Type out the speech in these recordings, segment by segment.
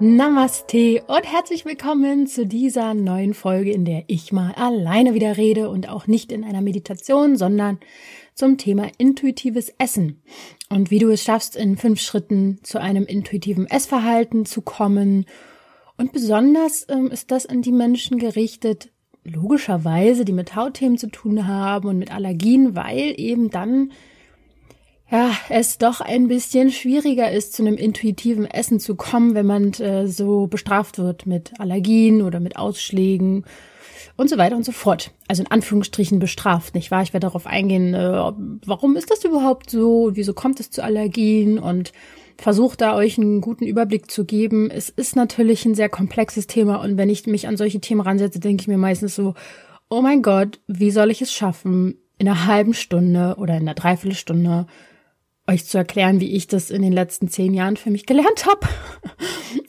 Namaste und herzlich willkommen zu dieser neuen Folge, in der ich mal alleine wieder rede und auch nicht in einer Meditation, sondern zum Thema intuitives Essen und wie du es schaffst, in fünf Schritten zu einem intuitiven Essverhalten zu kommen. Und besonders ähm, ist das an die Menschen gerichtet, logischerweise, die mit Hautthemen zu tun haben und mit Allergien, weil eben dann ja, es doch ein bisschen schwieriger ist, zu einem intuitiven Essen zu kommen, wenn man äh, so bestraft wird mit Allergien oder mit Ausschlägen und so weiter und so fort. Also in Anführungsstrichen bestraft, nicht wahr? Ich werde darauf eingehen, äh, warum ist das überhaupt so? Wieso kommt es zu Allergien? Und versuche da euch einen guten Überblick zu geben. Es ist natürlich ein sehr komplexes Thema und wenn ich mich an solche Themen ransetze, denke ich mir meistens so, oh mein Gott, wie soll ich es schaffen, in einer halben Stunde oder in einer Dreiviertelstunde euch zu erklären, wie ich das in den letzten zehn Jahren für mich gelernt habe.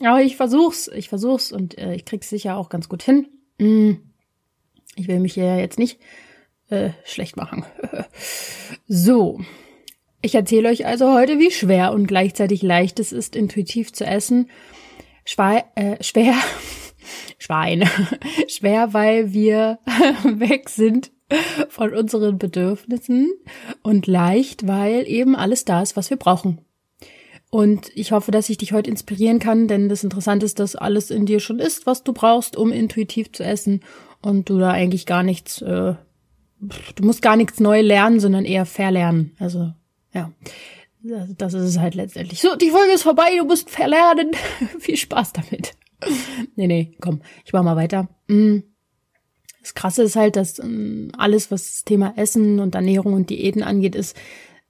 Aber ich versuch's, ich versuch's und äh, ich krieg's sicher auch ganz gut hin. Mm. Ich will mich hier jetzt nicht äh, schlecht machen. so. Ich erzähle euch also heute, wie schwer und gleichzeitig leicht es ist, intuitiv zu essen. Schwe äh, schwer, Schwein. schwer, weil wir weg sind von unseren Bedürfnissen und leicht, weil eben alles da ist, was wir brauchen. Und ich hoffe, dass ich dich heute inspirieren kann, denn das Interessante ist, dass alles in dir schon ist, was du brauchst, um intuitiv zu essen und du da eigentlich gar nichts, äh, du musst gar nichts neu lernen, sondern eher verlernen. Also, ja. Das ist es halt letztendlich. So, die Folge ist vorbei, du musst verlernen. Viel Spaß damit. nee, nee, komm, ich mach mal weiter. Mm. Das Krasse ist halt, dass ähm, alles, was das Thema Essen und Ernährung und Diäten angeht, ist,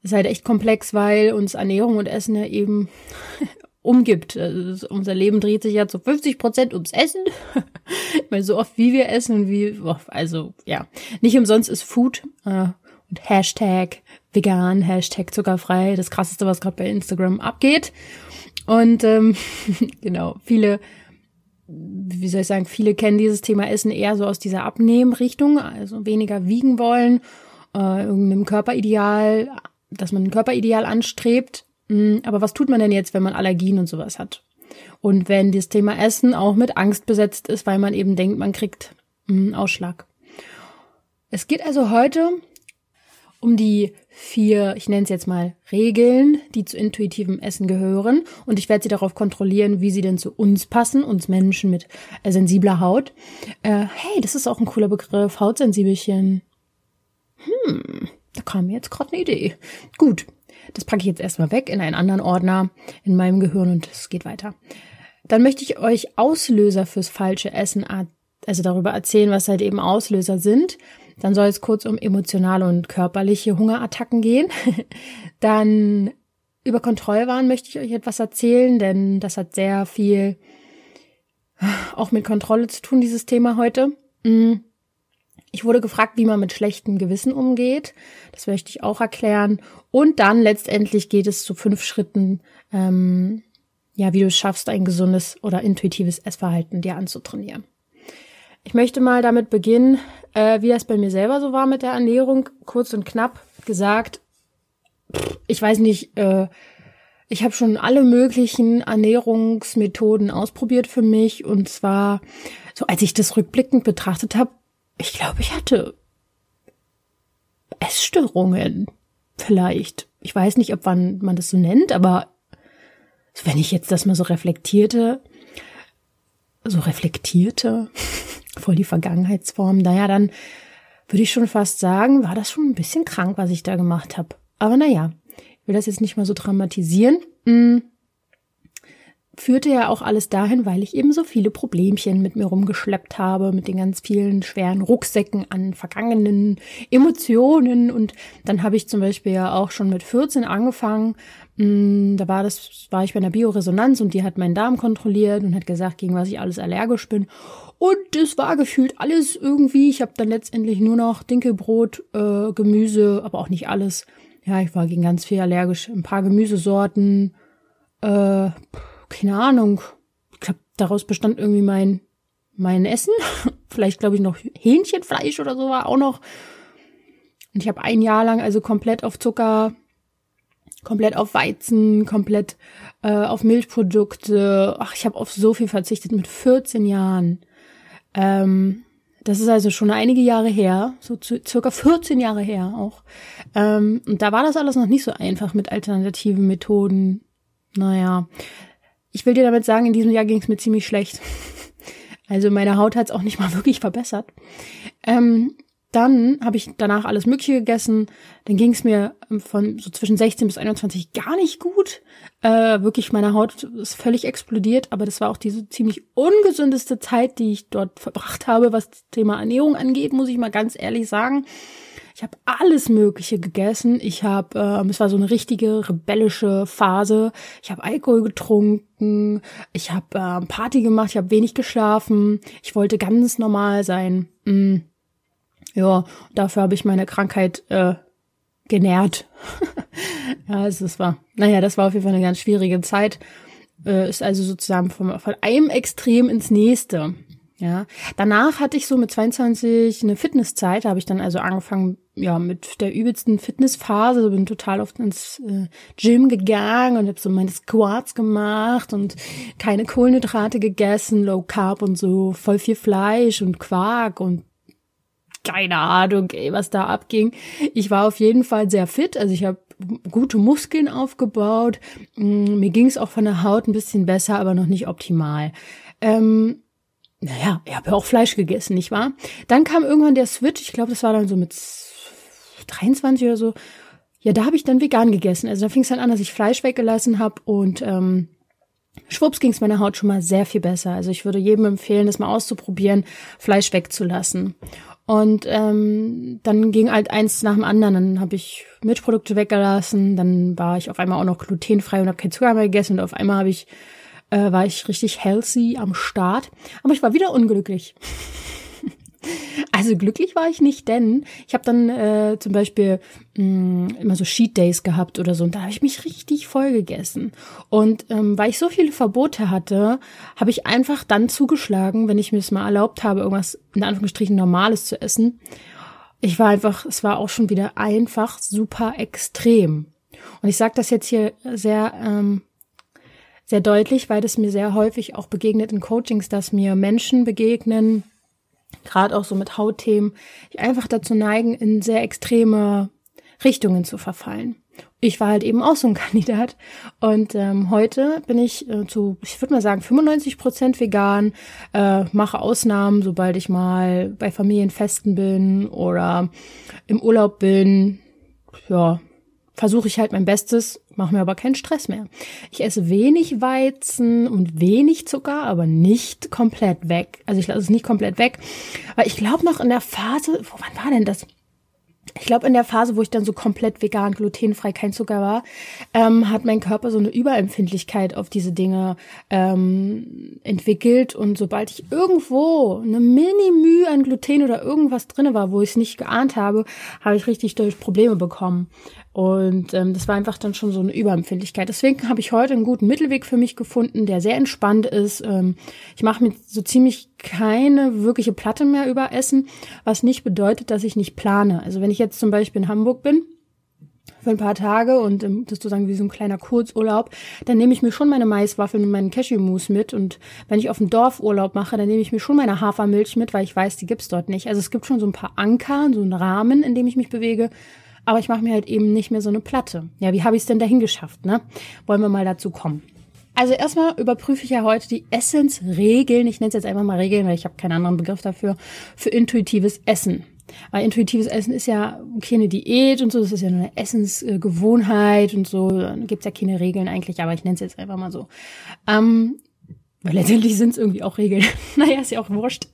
ist halt echt komplex, weil uns Ernährung und Essen ja eben umgibt. Also unser Leben dreht sich ja zu 50 Prozent ums Essen. Weil so oft wie wir essen und wie, also ja, nicht umsonst ist Food äh, und Hashtag vegan, Hashtag zuckerfrei, das krasseste, was gerade bei Instagram abgeht. Und ähm, genau, viele, wie soll ich sagen, viele kennen dieses Thema Essen eher so aus dieser Abnehmrichtung, also weniger wiegen wollen, äh, irgendeinem Körperideal, dass man ein Körperideal anstrebt Mm, aber was tut man denn jetzt, wenn man Allergien und sowas hat? Und wenn das Thema Essen auch mit Angst besetzt ist, weil man eben denkt, man kriegt einen mm, Ausschlag. Es geht also heute um die vier, ich nenne es jetzt mal Regeln, die zu intuitivem Essen gehören. Und ich werde sie darauf kontrollieren, wie sie denn zu uns passen, uns Menschen mit äh, sensibler Haut. Äh, hey, das ist auch ein cooler Begriff, Hautsensibelchen. Hm, da kam mir jetzt gerade eine Idee. Gut, das packe ich jetzt erstmal weg in einen anderen Ordner in meinem Gehirn und es geht weiter. Dann möchte ich euch Auslöser fürs falsche Essen, also darüber erzählen, was halt eben Auslöser sind. Dann soll es kurz um emotionale und körperliche Hungerattacken gehen. Dann über Kontrollwahn möchte ich euch etwas erzählen, denn das hat sehr viel auch mit Kontrolle zu tun, dieses Thema heute. Mm. Ich wurde gefragt, wie man mit schlechtem Gewissen umgeht. Das möchte ich auch erklären. Und dann letztendlich geht es zu fünf Schritten, ähm, ja, wie du es schaffst, ein gesundes oder intuitives Essverhalten dir anzutrainieren. Ich möchte mal damit beginnen, äh, wie das bei mir selber so war mit der Ernährung. Kurz und knapp gesagt, ich weiß nicht, äh, ich habe schon alle möglichen Ernährungsmethoden ausprobiert für mich. Und zwar, so als ich das rückblickend betrachtet habe, ich glaube, ich hatte Essstörungen. Vielleicht. Ich weiß nicht, ob man, man das so nennt, aber wenn ich jetzt das mal so reflektierte, so reflektierte, voll die Vergangenheitsform, naja, dann würde ich schon fast sagen, war das schon ein bisschen krank, was ich da gemacht habe. Aber naja, ich will das jetzt nicht mal so dramatisieren. Hm führte ja auch alles dahin, weil ich eben so viele Problemchen mit mir rumgeschleppt habe, mit den ganz vielen schweren Rucksäcken an vergangenen Emotionen. Und dann habe ich zum Beispiel ja auch schon mit 14 angefangen. Mm, da war das, war ich bei einer Bioresonanz und die hat meinen Darm kontrolliert und hat gesagt, gegen was ich alles allergisch bin. Und es war gefühlt alles irgendwie. Ich habe dann letztendlich nur noch Dinkelbrot, äh, Gemüse, aber auch nicht alles. Ja, ich war gegen ganz viel allergisch. Ein paar Gemüsesorten, äh, keine Ahnung, ich glaube, daraus bestand irgendwie mein, mein Essen. Vielleicht, glaube ich, noch Hähnchenfleisch oder so war auch noch. Und ich habe ein Jahr lang also komplett auf Zucker, komplett auf Weizen, komplett äh, auf Milchprodukte. Ach, ich habe auf so viel verzichtet mit 14 Jahren. Ähm, das ist also schon einige Jahre her, so circa 14 Jahre her auch. Ähm, und da war das alles noch nicht so einfach mit alternativen Methoden. Naja, ich will dir damit sagen, in diesem Jahr ging es mir ziemlich schlecht. Also meine Haut hat es auch nicht mal wirklich verbessert. Ähm, dann habe ich danach alles Mögliche gegessen. Dann ging es mir von so zwischen 16 bis 21 gar nicht gut. Äh, wirklich, meine Haut ist völlig explodiert, aber das war auch diese ziemlich ungesündeste Zeit, die ich dort verbracht habe, was das Thema Ernährung angeht, muss ich mal ganz ehrlich sagen. Ich habe alles Mögliche gegessen. Ich habe, ähm, es war so eine richtige rebellische Phase. Ich habe Alkohol getrunken. Ich habe ähm, Party gemacht. Ich habe wenig geschlafen. Ich wollte ganz normal sein. Mm. Ja, dafür habe ich meine Krankheit äh, genährt. ja, also es war, naja, das war auf jeden Fall eine ganz schwierige Zeit. Äh, ist also sozusagen vom, von einem Extrem ins nächste. Ja, danach hatte ich so mit 22 eine Fitnesszeit, da habe ich dann also angefangen, ja, mit der übelsten Fitnessphase, bin total oft ins äh, Gym gegangen und habe so meine Squats gemacht und keine Kohlenhydrate gegessen, Low Carb und so, voll viel Fleisch und Quark und keine Ahnung, ey, was da abging. Ich war auf jeden Fall sehr fit, also ich habe gute Muskeln aufgebaut. Mm, mir ging es auch von der Haut ein bisschen besser, aber noch nicht optimal. Ähm, naja, ich habe ja auch Fleisch gegessen, nicht wahr? Dann kam irgendwann der Switch, ich glaube, das war dann so mit 23 oder so. Ja, da habe ich dann vegan gegessen. Also da fing es dann an, dass ich Fleisch weggelassen habe und ähm, schwupps ging es meiner Haut schon mal sehr viel besser. Also ich würde jedem empfehlen, das mal auszuprobieren, Fleisch wegzulassen. Und ähm, dann ging halt eins nach dem anderen. Dann habe ich Milchprodukte weggelassen, dann war ich auf einmal auch noch glutenfrei und habe kein Zucker mehr gegessen und auf einmal habe ich äh, war ich richtig healthy am Start. Aber ich war wieder unglücklich. Also glücklich war ich nicht, denn ich habe dann äh, zum Beispiel mh, mm, immer so Sheet Days gehabt oder so und da habe ich mich richtig voll gegessen. Und ähm, weil ich so viele Verbote hatte, habe ich einfach dann zugeschlagen, wenn ich mir es mal erlaubt habe, irgendwas in Anführungsstrichen Normales zu essen. Ich war einfach, es war auch schon wieder einfach super extrem. Und ich sage das jetzt hier sehr ähm, sehr deutlich, weil das mir sehr häufig auch begegnet in Coachings, dass mir Menschen begegnen, gerade auch so mit Hautthemen, die einfach dazu neigen, in sehr extreme Richtungen zu verfallen. Ich war halt eben auch so ein Kandidat und ähm, heute bin ich äh, zu, ich würde mal sagen, 95 Prozent vegan, äh, mache Ausnahmen, sobald ich mal bei Familienfesten bin oder im Urlaub bin. Ja, versuche ich halt mein Bestes, mache mir aber keinen Stress mehr. Ich esse wenig Weizen und wenig Zucker, aber nicht komplett weg. Also ich lasse es nicht komplett weg, weil ich glaube noch in der Phase, wo wann war denn das? Ich glaube, in der Phase, wo ich dann so komplett vegan, glutenfrei, kein Zucker war, ähm, hat mein Körper so eine Überempfindlichkeit auf diese Dinge ähm, entwickelt. Und sobald ich irgendwo eine Mini-Mühe an Gluten oder irgendwas drinne war, wo ich es nicht geahnt habe, habe ich richtig durch Probleme bekommen. Und ähm, das war einfach dann schon so eine Überempfindlichkeit. Deswegen habe ich heute einen guten Mittelweg für mich gefunden, der sehr entspannt ist. Ähm, ich mache mir so ziemlich keine wirkliche Platte mehr über Essen, was nicht bedeutet, dass ich nicht plane. Also wenn ich jetzt zum Beispiel in Hamburg bin, für ein paar Tage und ähm, das sozusagen wie so ein kleiner Kurzurlaub, dann nehme ich mir schon meine Maiswaffeln und meinen Cashewmus mit und wenn ich auf dem Dorf Urlaub mache, dann nehme ich mir schon meine Hafermilch mit, weil ich weiß, die gibt's dort nicht. Also es gibt schon so ein paar Anker, so einen Rahmen, in dem ich mich bewege aber ich mache mir halt eben nicht mehr so eine Platte. Ja, wie habe ich es denn dahin geschafft, ne? Wollen wir mal dazu kommen. Also erstmal überprüfe ich ja heute die Essensregeln, ich nenne es jetzt einfach mal Regeln, weil ich habe keinen anderen Begriff dafür, für intuitives Essen. Weil intuitives Essen ist ja keine Diät und so, das ist ja nur eine Essensgewohnheit und so, da gibt's ja keine Regeln eigentlich, aber ich nenne es jetzt einfach mal so. Ähm, weil letztendlich sind es irgendwie auch Regeln. naja, ist ja auch wurscht.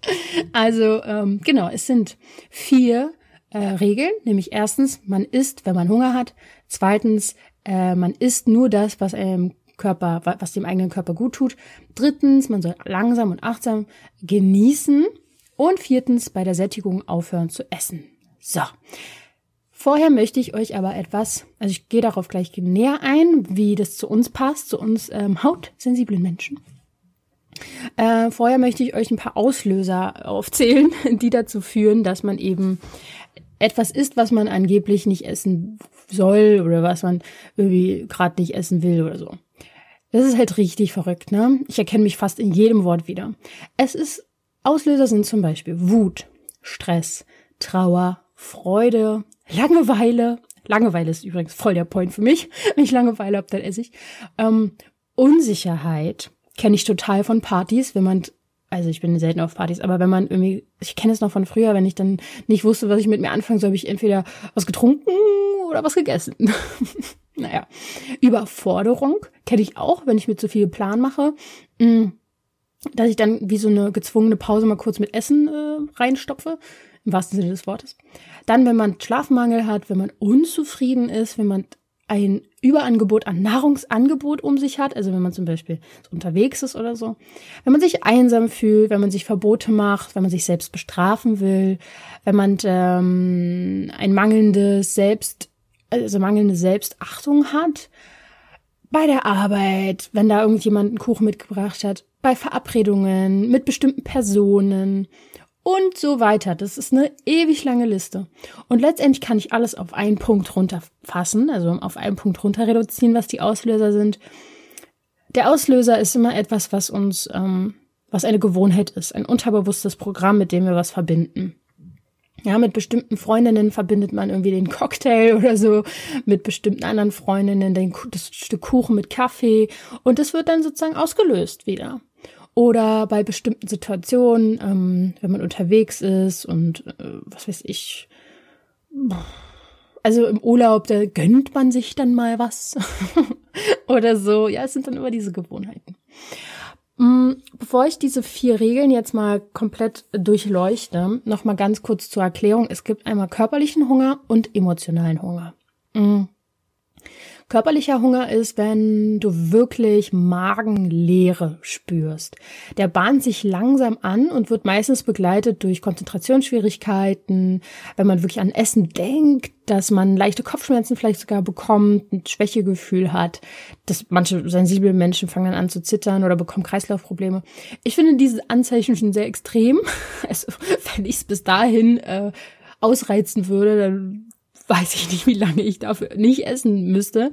Also ähm, genau, es sind vier äh, Regeln, nämlich erstens, man isst, wenn man Hunger hat. Zweitens, äh, man isst nur das, was einem Körper, was dem eigenen Körper gut tut. Drittens, man soll langsam und achtsam genießen. Und viertens, bei der Sättigung aufhören zu essen. So. Vorher möchte ich euch aber etwas, also ich gehe darauf gleich näher ein, wie das zu uns passt, zu uns ähm, hautsensiblen Menschen. Äh, vorher möchte ich euch ein paar Auslöser aufzählen, die dazu führen, dass man eben etwas isst, was man angeblich nicht essen soll oder was man irgendwie gerade nicht essen will oder so. Das ist halt richtig verrückt, ne? Ich erkenne mich fast in jedem Wort wieder. Es ist, Auslöser sind zum Beispiel Wut, Stress, Trauer, Freude, Langeweile. Langeweile ist übrigens voll der Point für mich. Wenn ich Langeweile habe, dann esse ich. Ähm, Unsicherheit kenne ich total von Partys, wenn man also ich bin selten auf Partys, aber wenn man irgendwie, ich kenne es noch von früher, wenn ich dann nicht wusste, was ich mit mir anfangen soll, habe ich entweder was getrunken oder was gegessen. naja, Überforderung kenne ich auch, wenn ich mir zu viel Plan mache, mm, dass ich dann wie so eine gezwungene Pause mal kurz mit Essen äh, reinstopfe, im wahrsten Sinne des Wortes. Dann, wenn man Schlafmangel hat, wenn man unzufrieden ist, wenn man ein Überangebot an Nahrungsangebot um sich hat, also wenn man zum Beispiel unterwegs ist oder so, wenn man sich einsam fühlt, wenn man sich Verbote macht, wenn man sich selbst bestrafen will, wenn man ähm, ein mangelndes Selbst, also mangelnde Selbstachtung hat, bei der Arbeit, wenn da irgendjemand einen Kuchen mitgebracht hat, bei Verabredungen mit bestimmten Personen und so weiter. Das ist eine ewig lange Liste. Und letztendlich kann ich alles auf einen Punkt runterfassen, also auf einen Punkt runter reduzieren, was die Auslöser sind. Der Auslöser ist immer etwas, was uns, ähm, was eine Gewohnheit ist, ein unterbewusstes Programm, mit dem wir was verbinden. Ja, mit bestimmten Freundinnen verbindet man irgendwie den Cocktail oder so, mit bestimmten anderen Freundinnen den, das Stück Kuchen mit Kaffee und es wird dann sozusagen ausgelöst wieder. Oder bei bestimmten Situationen, ähm, wenn man unterwegs ist und äh, was weiß ich, also im Urlaub, da gönnt man sich dann mal was oder so. Ja, es sind dann immer diese Gewohnheiten. Mm, bevor ich diese vier Regeln jetzt mal komplett durchleuchte, noch mal ganz kurz zur Erklärung. Es gibt einmal körperlichen Hunger und emotionalen Hunger. Körperlicher Hunger ist, wenn du wirklich Magenleere spürst. Der bahnt sich langsam an und wird meistens begleitet durch Konzentrationsschwierigkeiten, wenn man wirklich an Essen denkt, dass man leichte Kopfschmerzen vielleicht sogar bekommt, ein Schwächegefühl hat, dass manche sensible Menschen fangen dann an zu zittern oder bekommen Kreislaufprobleme. Ich finde diese Anzeichen schon sehr extrem. Also, wenn ich es bis dahin äh, ausreizen würde, dann weiß ich nicht, wie lange ich dafür nicht essen müsste.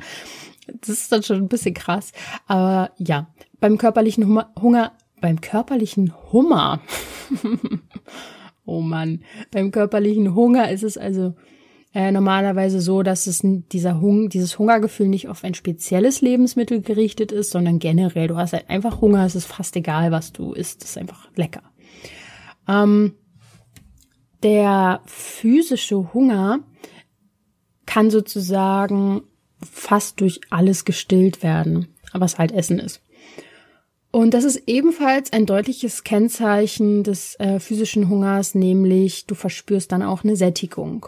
Das ist dann schon ein bisschen krass. Aber ja, beim körperlichen Hunger, Hunger beim körperlichen Hummer. oh Mann, beim körperlichen Hunger ist es also äh, normalerweise so, dass es dieser Hung dieses Hungergefühl nicht auf ein spezielles Lebensmittel gerichtet ist, sondern generell. Du hast halt einfach Hunger, es ist fast egal, was du isst, es ist einfach lecker. Ähm, der physische Hunger kann sozusagen fast durch alles gestillt werden, was halt Essen ist. Und das ist ebenfalls ein deutliches Kennzeichen des äh, physischen Hungers, nämlich du verspürst dann auch eine Sättigung.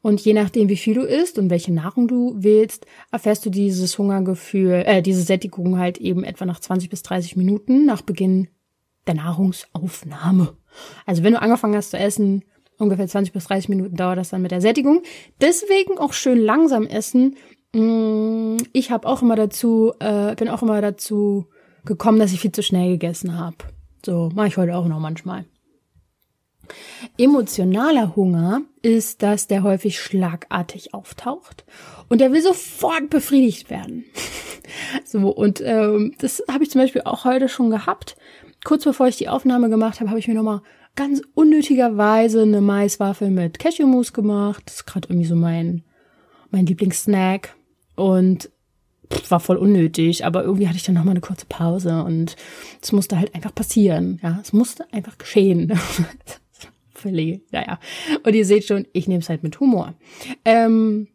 Und je nachdem, wie viel du isst und welche Nahrung du wählst, erfährst du dieses Hungergefühl, äh, diese Sättigung halt eben etwa nach 20 bis 30 Minuten nach Beginn der Nahrungsaufnahme. Also wenn du angefangen hast zu essen, ungefähr 20 bis 30 Minuten dauert das dann mit der Sättigung. Deswegen auch schön langsam essen. Mm, ich habe auch immer dazu, äh, bin auch immer dazu gekommen, dass ich viel zu schnell gegessen habe. So mache ich heute auch noch manchmal. Emotionaler Hunger ist, dass der häufig schlagartig auftaucht und der will sofort befriedigt werden. so und ähm, das habe ich zum Beispiel auch heute schon gehabt. Kurz bevor ich die Aufnahme gemacht habe, habe ich mir nochmal ganz unnötigerweise eine Maiswaffel mit Cashewmus gemacht. Das ist gerade irgendwie so mein, mein Lieblingssnack. Und pff, war voll unnötig, aber irgendwie hatte ich dann nochmal eine kurze Pause und es musste halt einfach passieren. Ja, es musste einfach geschehen. Völlig, naja. Und ihr seht schon, ich nehme es halt mit Humor. Ähm,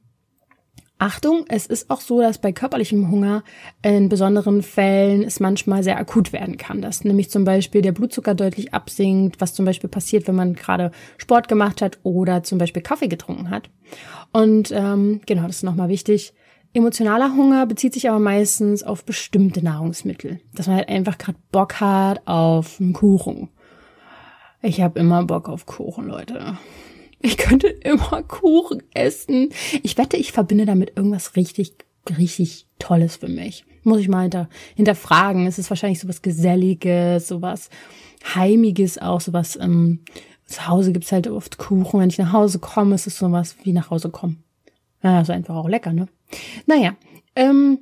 Achtung, es ist auch so, dass bei körperlichem Hunger in besonderen Fällen es manchmal sehr akut werden kann, dass nämlich zum Beispiel der Blutzucker deutlich absinkt, was zum Beispiel passiert, wenn man gerade Sport gemacht hat oder zum Beispiel Kaffee getrunken hat. Und ähm, genau, das ist nochmal wichtig. Emotionaler Hunger bezieht sich aber meistens auf bestimmte Nahrungsmittel, dass man halt einfach gerade Bock hat auf einen Kuchen. Ich habe immer Bock auf Kuchen, Leute. Ich könnte immer Kuchen essen. Ich wette, ich verbinde damit irgendwas richtig, richtig Tolles für mich. Muss ich mal hinter, hinterfragen. Es ist wahrscheinlich sowas Geselliges, sowas Heimiges auch, sowas, ähm, zu Hause gibt's halt oft Kuchen. Wenn ich nach Hause komme, ist es sowas wie nach Hause kommen. Ja, ist einfach auch lecker, ne? Naja, ähm,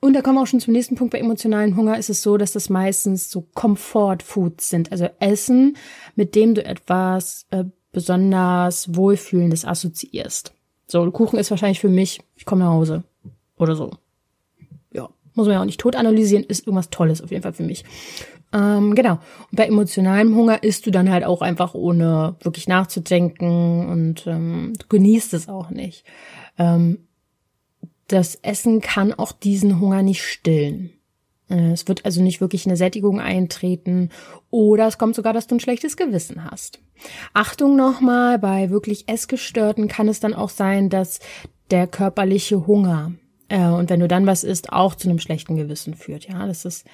und da kommen wir auch schon zum nächsten Punkt. Bei emotionalen Hunger ist es so, dass das meistens so Comfort-Foods sind. Also Essen, mit dem du etwas äh, besonders Wohlfühlendes assoziierst. So, Kuchen ist wahrscheinlich für mich, ich komme nach Hause. Oder so. Ja, muss man ja auch nicht tot analysieren, ist irgendwas Tolles auf jeden Fall für mich. Ähm, genau. Und bei emotionalem Hunger isst du dann halt auch einfach ohne wirklich nachzudenken und ähm, genießt es auch nicht. Ähm, das Essen kann auch diesen Hunger nicht stillen. Äh, es wird also nicht wirklich eine Sättigung eintreten oder es kommt sogar, dass du ein schlechtes Gewissen hast. Achtung nochmal, bei wirklich Essgestörten kann es dann auch sein, dass der körperliche Hunger äh, und wenn du dann was isst, auch zu einem schlechten Gewissen führt. Ja, das ist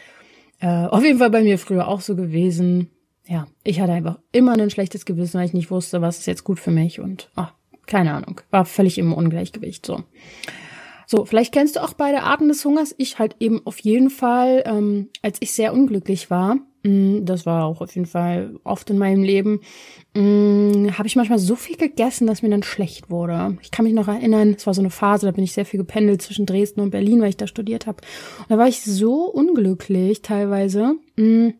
äh, auf jeden Fall bei mir früher auch so gewesen. Ja, ich hatte einfach immer ein schlechtes Gewissen, weil ich nicht wusste, was ist jetzt gut für mich und oh, keine Ahnung, war völlig im Ungleichgewicht so. So, vielleicht kennst du auch beide Arten des Hungers. Ich halt eben auf jeden Fall, ähm, als ich sehr unglücklich war, mm, das war auch auf jeden Fall oft in meinem Leben, mm, habe ich manchmal so viel gegessen, dass mir dann schlecht wurde. Ich kann mich noch erinnern, es war so eine Phase, da bin ich sehr viel gependelt zwischen Dresden und Berlin, weil ich da studiert habe. Und da war ich so unglücklich teilweise. Mh, mm,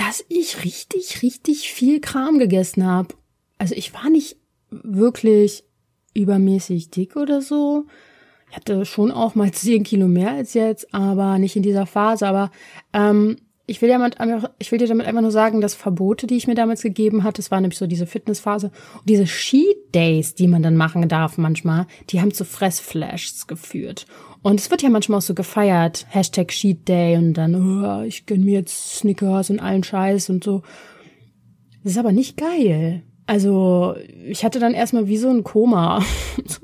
dass ich richtig, richtig viel Kram gegessen habe. Also ich war nicht wirklich übermäßig dick oder so. Ich hatte schon auch mal zehn Kilo mehr als jetzt, aber nicht in dieser Phase. Aber ähm, ich will, ja mal, ich will dir damit einfach nur sagen, dass Verbote, die ich mir damals gegeben hatte, das war nämlich so diese Fitnessphase, und diese Cheat Days, die man dann machen darf manchmal, die haben zu Fressflashs geführt. Und es wird ja manchmal auch so gefeiert, Hashtag Cheat Day und dann, oh, ich gönn mir jetzt Snickers und allen Scheiß und so. Das ist aber nicht geil. Also ich hatte dann erstmal wie so ein Koma,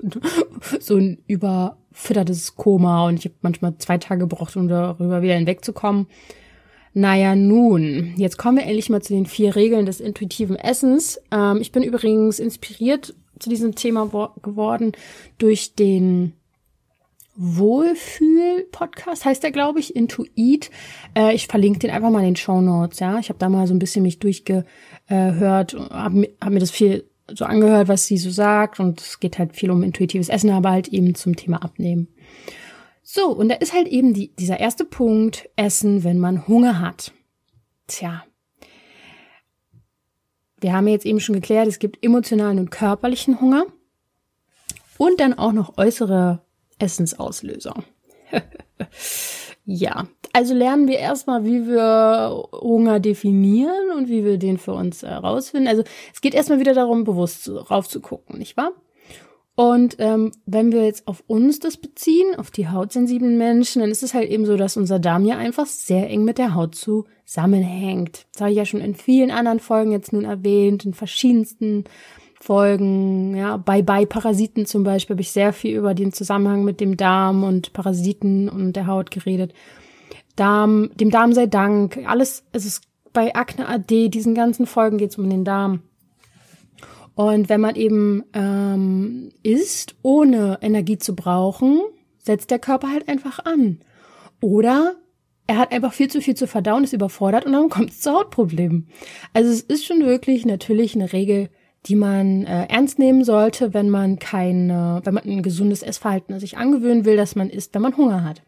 so ein überfüttertes Koma und ich habe manchmal zwei Tage gebraucht, um darüber wieder hinwegzukommen. Naja, nun, jetzt kommen wir endlich mal zu den vier Regeln des intuitiven Essens. Ähm, ich bin übrigens inspiriert zu diesem Thema geworden durch den Wohlfühl-Podcast, heißt der, glaube ich, Intuit. Äh, ich verlinke den einfach mal in den Show Notes, ja. Ich habe da mal so ein bisschen mich durchge äh, hört, habe hab mir das viel so angehört, was sie so sagt und es geht halt viel um intuitives Essen, aber halt eben zum Thema Abnehmen. So, und da ist halt eben die, dieser erste Punkt, Essen, wenn man Hunger hat. Tja. Wir haben jetzt eben schon geklärt, es gibt emotionalen und körperlichen Hunger und dann auch noch äußere Essensauslöser. Ja, also lernen wir erstmal, wie wir Hunger definieren und wie wir den für uns herausfinden. Also es geht erstmal wieder darum, bewusst raufzugucken, nicht wahr? Und ähm, wenn wir jetzt auf uns das beziehen, auf die hautsensiblen Menschen, dann ist es halt eben so, dass unser Darm ja einfach sehr eng mit der Haut zusammenhängt. Das habe ich ja schon in vielen anderen Folgen jetzt nun erwähnt, in verschiedensten Folgen, ja, bei bei Parasiten zum Beispiel habe ich sehr viel über den Zusammenhang mit dem Darm und Parasiten und der Haut geredet. Darm, dem Darm sei Dank, alles, es ist bei Akne AD, diesen ganzen Folgen geht es um den Darm. Und wenn man eben ähm, isst, ohne Energie zu brauchen, setzt der Körper halt einfach an. Oder er hat einfach viel zu viel zu verdauen, ist überfordert und dann kommt es zu Hautproblemen. Also es ist schon wirklich natürlich eine Regel, die man äh, ernst nehmen sollte, wenn man kein, äh, wenn man ein gesundes Essverhalten sich angewöhnen will, dass man isst, wenn man Hunger hat.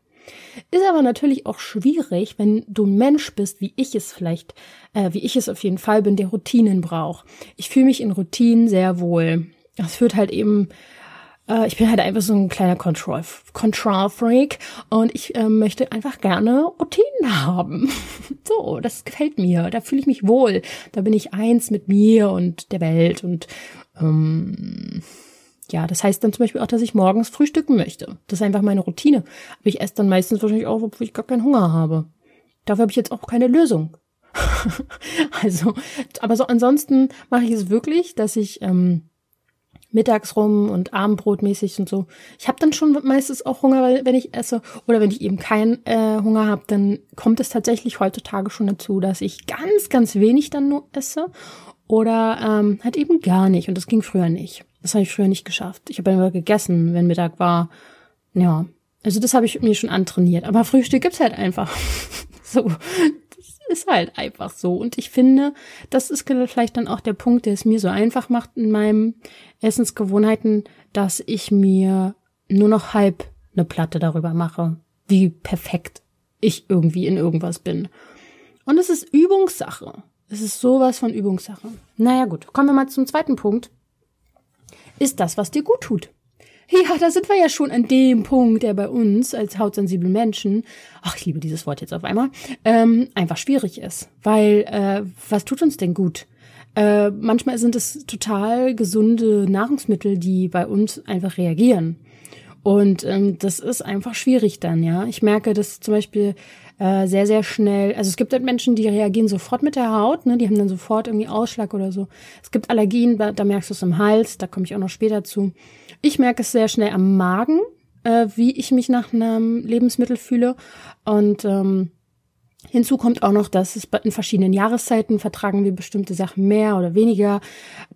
Ist aber natürlich auch schwierig, wenn du ein Mensch bist, wie ich es vielleicht, äh, wie ich es auf jeden Fall bin, der Routinen braucht. Ich fühle mich in Routinen sehr wohl. Das führt halt eben äh, ich bin halt einfach so ein kleiner Control, Control Freak und ich äh, möchte einfach gerne Routinen haben. so, das gefällt mir. Da fühle ich mich wohl. Da bin ich eins mit mir und der Welt und ähm, ja, das heißt dann zum Beispiel auch, dass ich morgens frühstücken möchte. Das ist einfach meine Routine. Aber ich esse dann meistens wahrscheinlich auch, obwohl ich gar keinen Hunger habe. Dafür habe ich jetzt auch keine Lösung. also, aber so ansonsten mache ich es wirklich, dass ich ähm, mittags rum und Abendbrotmäßig und so. Ich habe dann schon meistens auch Hunger, wenn ich esse. Oder wenn ich eben keinen äh, Hunger habe, dann kommt es tatsächlich heutzutage schon dazu, dass ich ganz, ganz wenig dann nur esse oder ähm, halt eben gar nicht. Und das ging früher nicht. Das habe ich früher nicht geschafft. Ich habe immer gegessen, wenn Mittag war. Ja, also das habe ich mir schon antrainiert. Aber Frühstück gibt's halt einfach. so, das ist halt einfach so. Und ich finde, das ist vielleicht dann auch der Punkt, der es mir so einfach macht in meinen Essensgewohnheiten, dass ich mir nur noch halb eine Platte darüber mache, wie perfekt ich irgendwie in irgendwas bin. Und es ist Übungssache. Es ist sowas von Übungssache. Naja gut, kommen wir mal zum zweiten Punkt. Ist das, was dir gut tut? Ja, da sind wir ja schon an dem Punkt, der bei uns als hautsensiblen Menschen, ach, ich liebe dieses Wort jetzt auf einmal, ähm, einfach schwierig ist. Weil, äh, was tut uns denn gut? Äh, manchmal sind es total gesunde Nahrungsmittel, die bei uns einfach reagieren. Und ähm, das ist einfach schwierig dann, ja. Ich merke, dass zum Beispiel äh, sehr, sehr schnell, also es gibt halt Menschen, die reagieren sofort mit der Haut, ne, die haben dann sofort irgendwie Ausschlag oder so. Es gibt Allergien, da, da merkst du es im Hals, da komme ich auch noch später zu. Ich merke es sehr schnell am Magen, äh, wie ich mich nach einem Lebensmittel fühle. Und ähm, Hinzu kommt auch noch, dass es in verschiedenen Jahreszeiten vertragen wir bestimmte Sachen mehr oder weniger.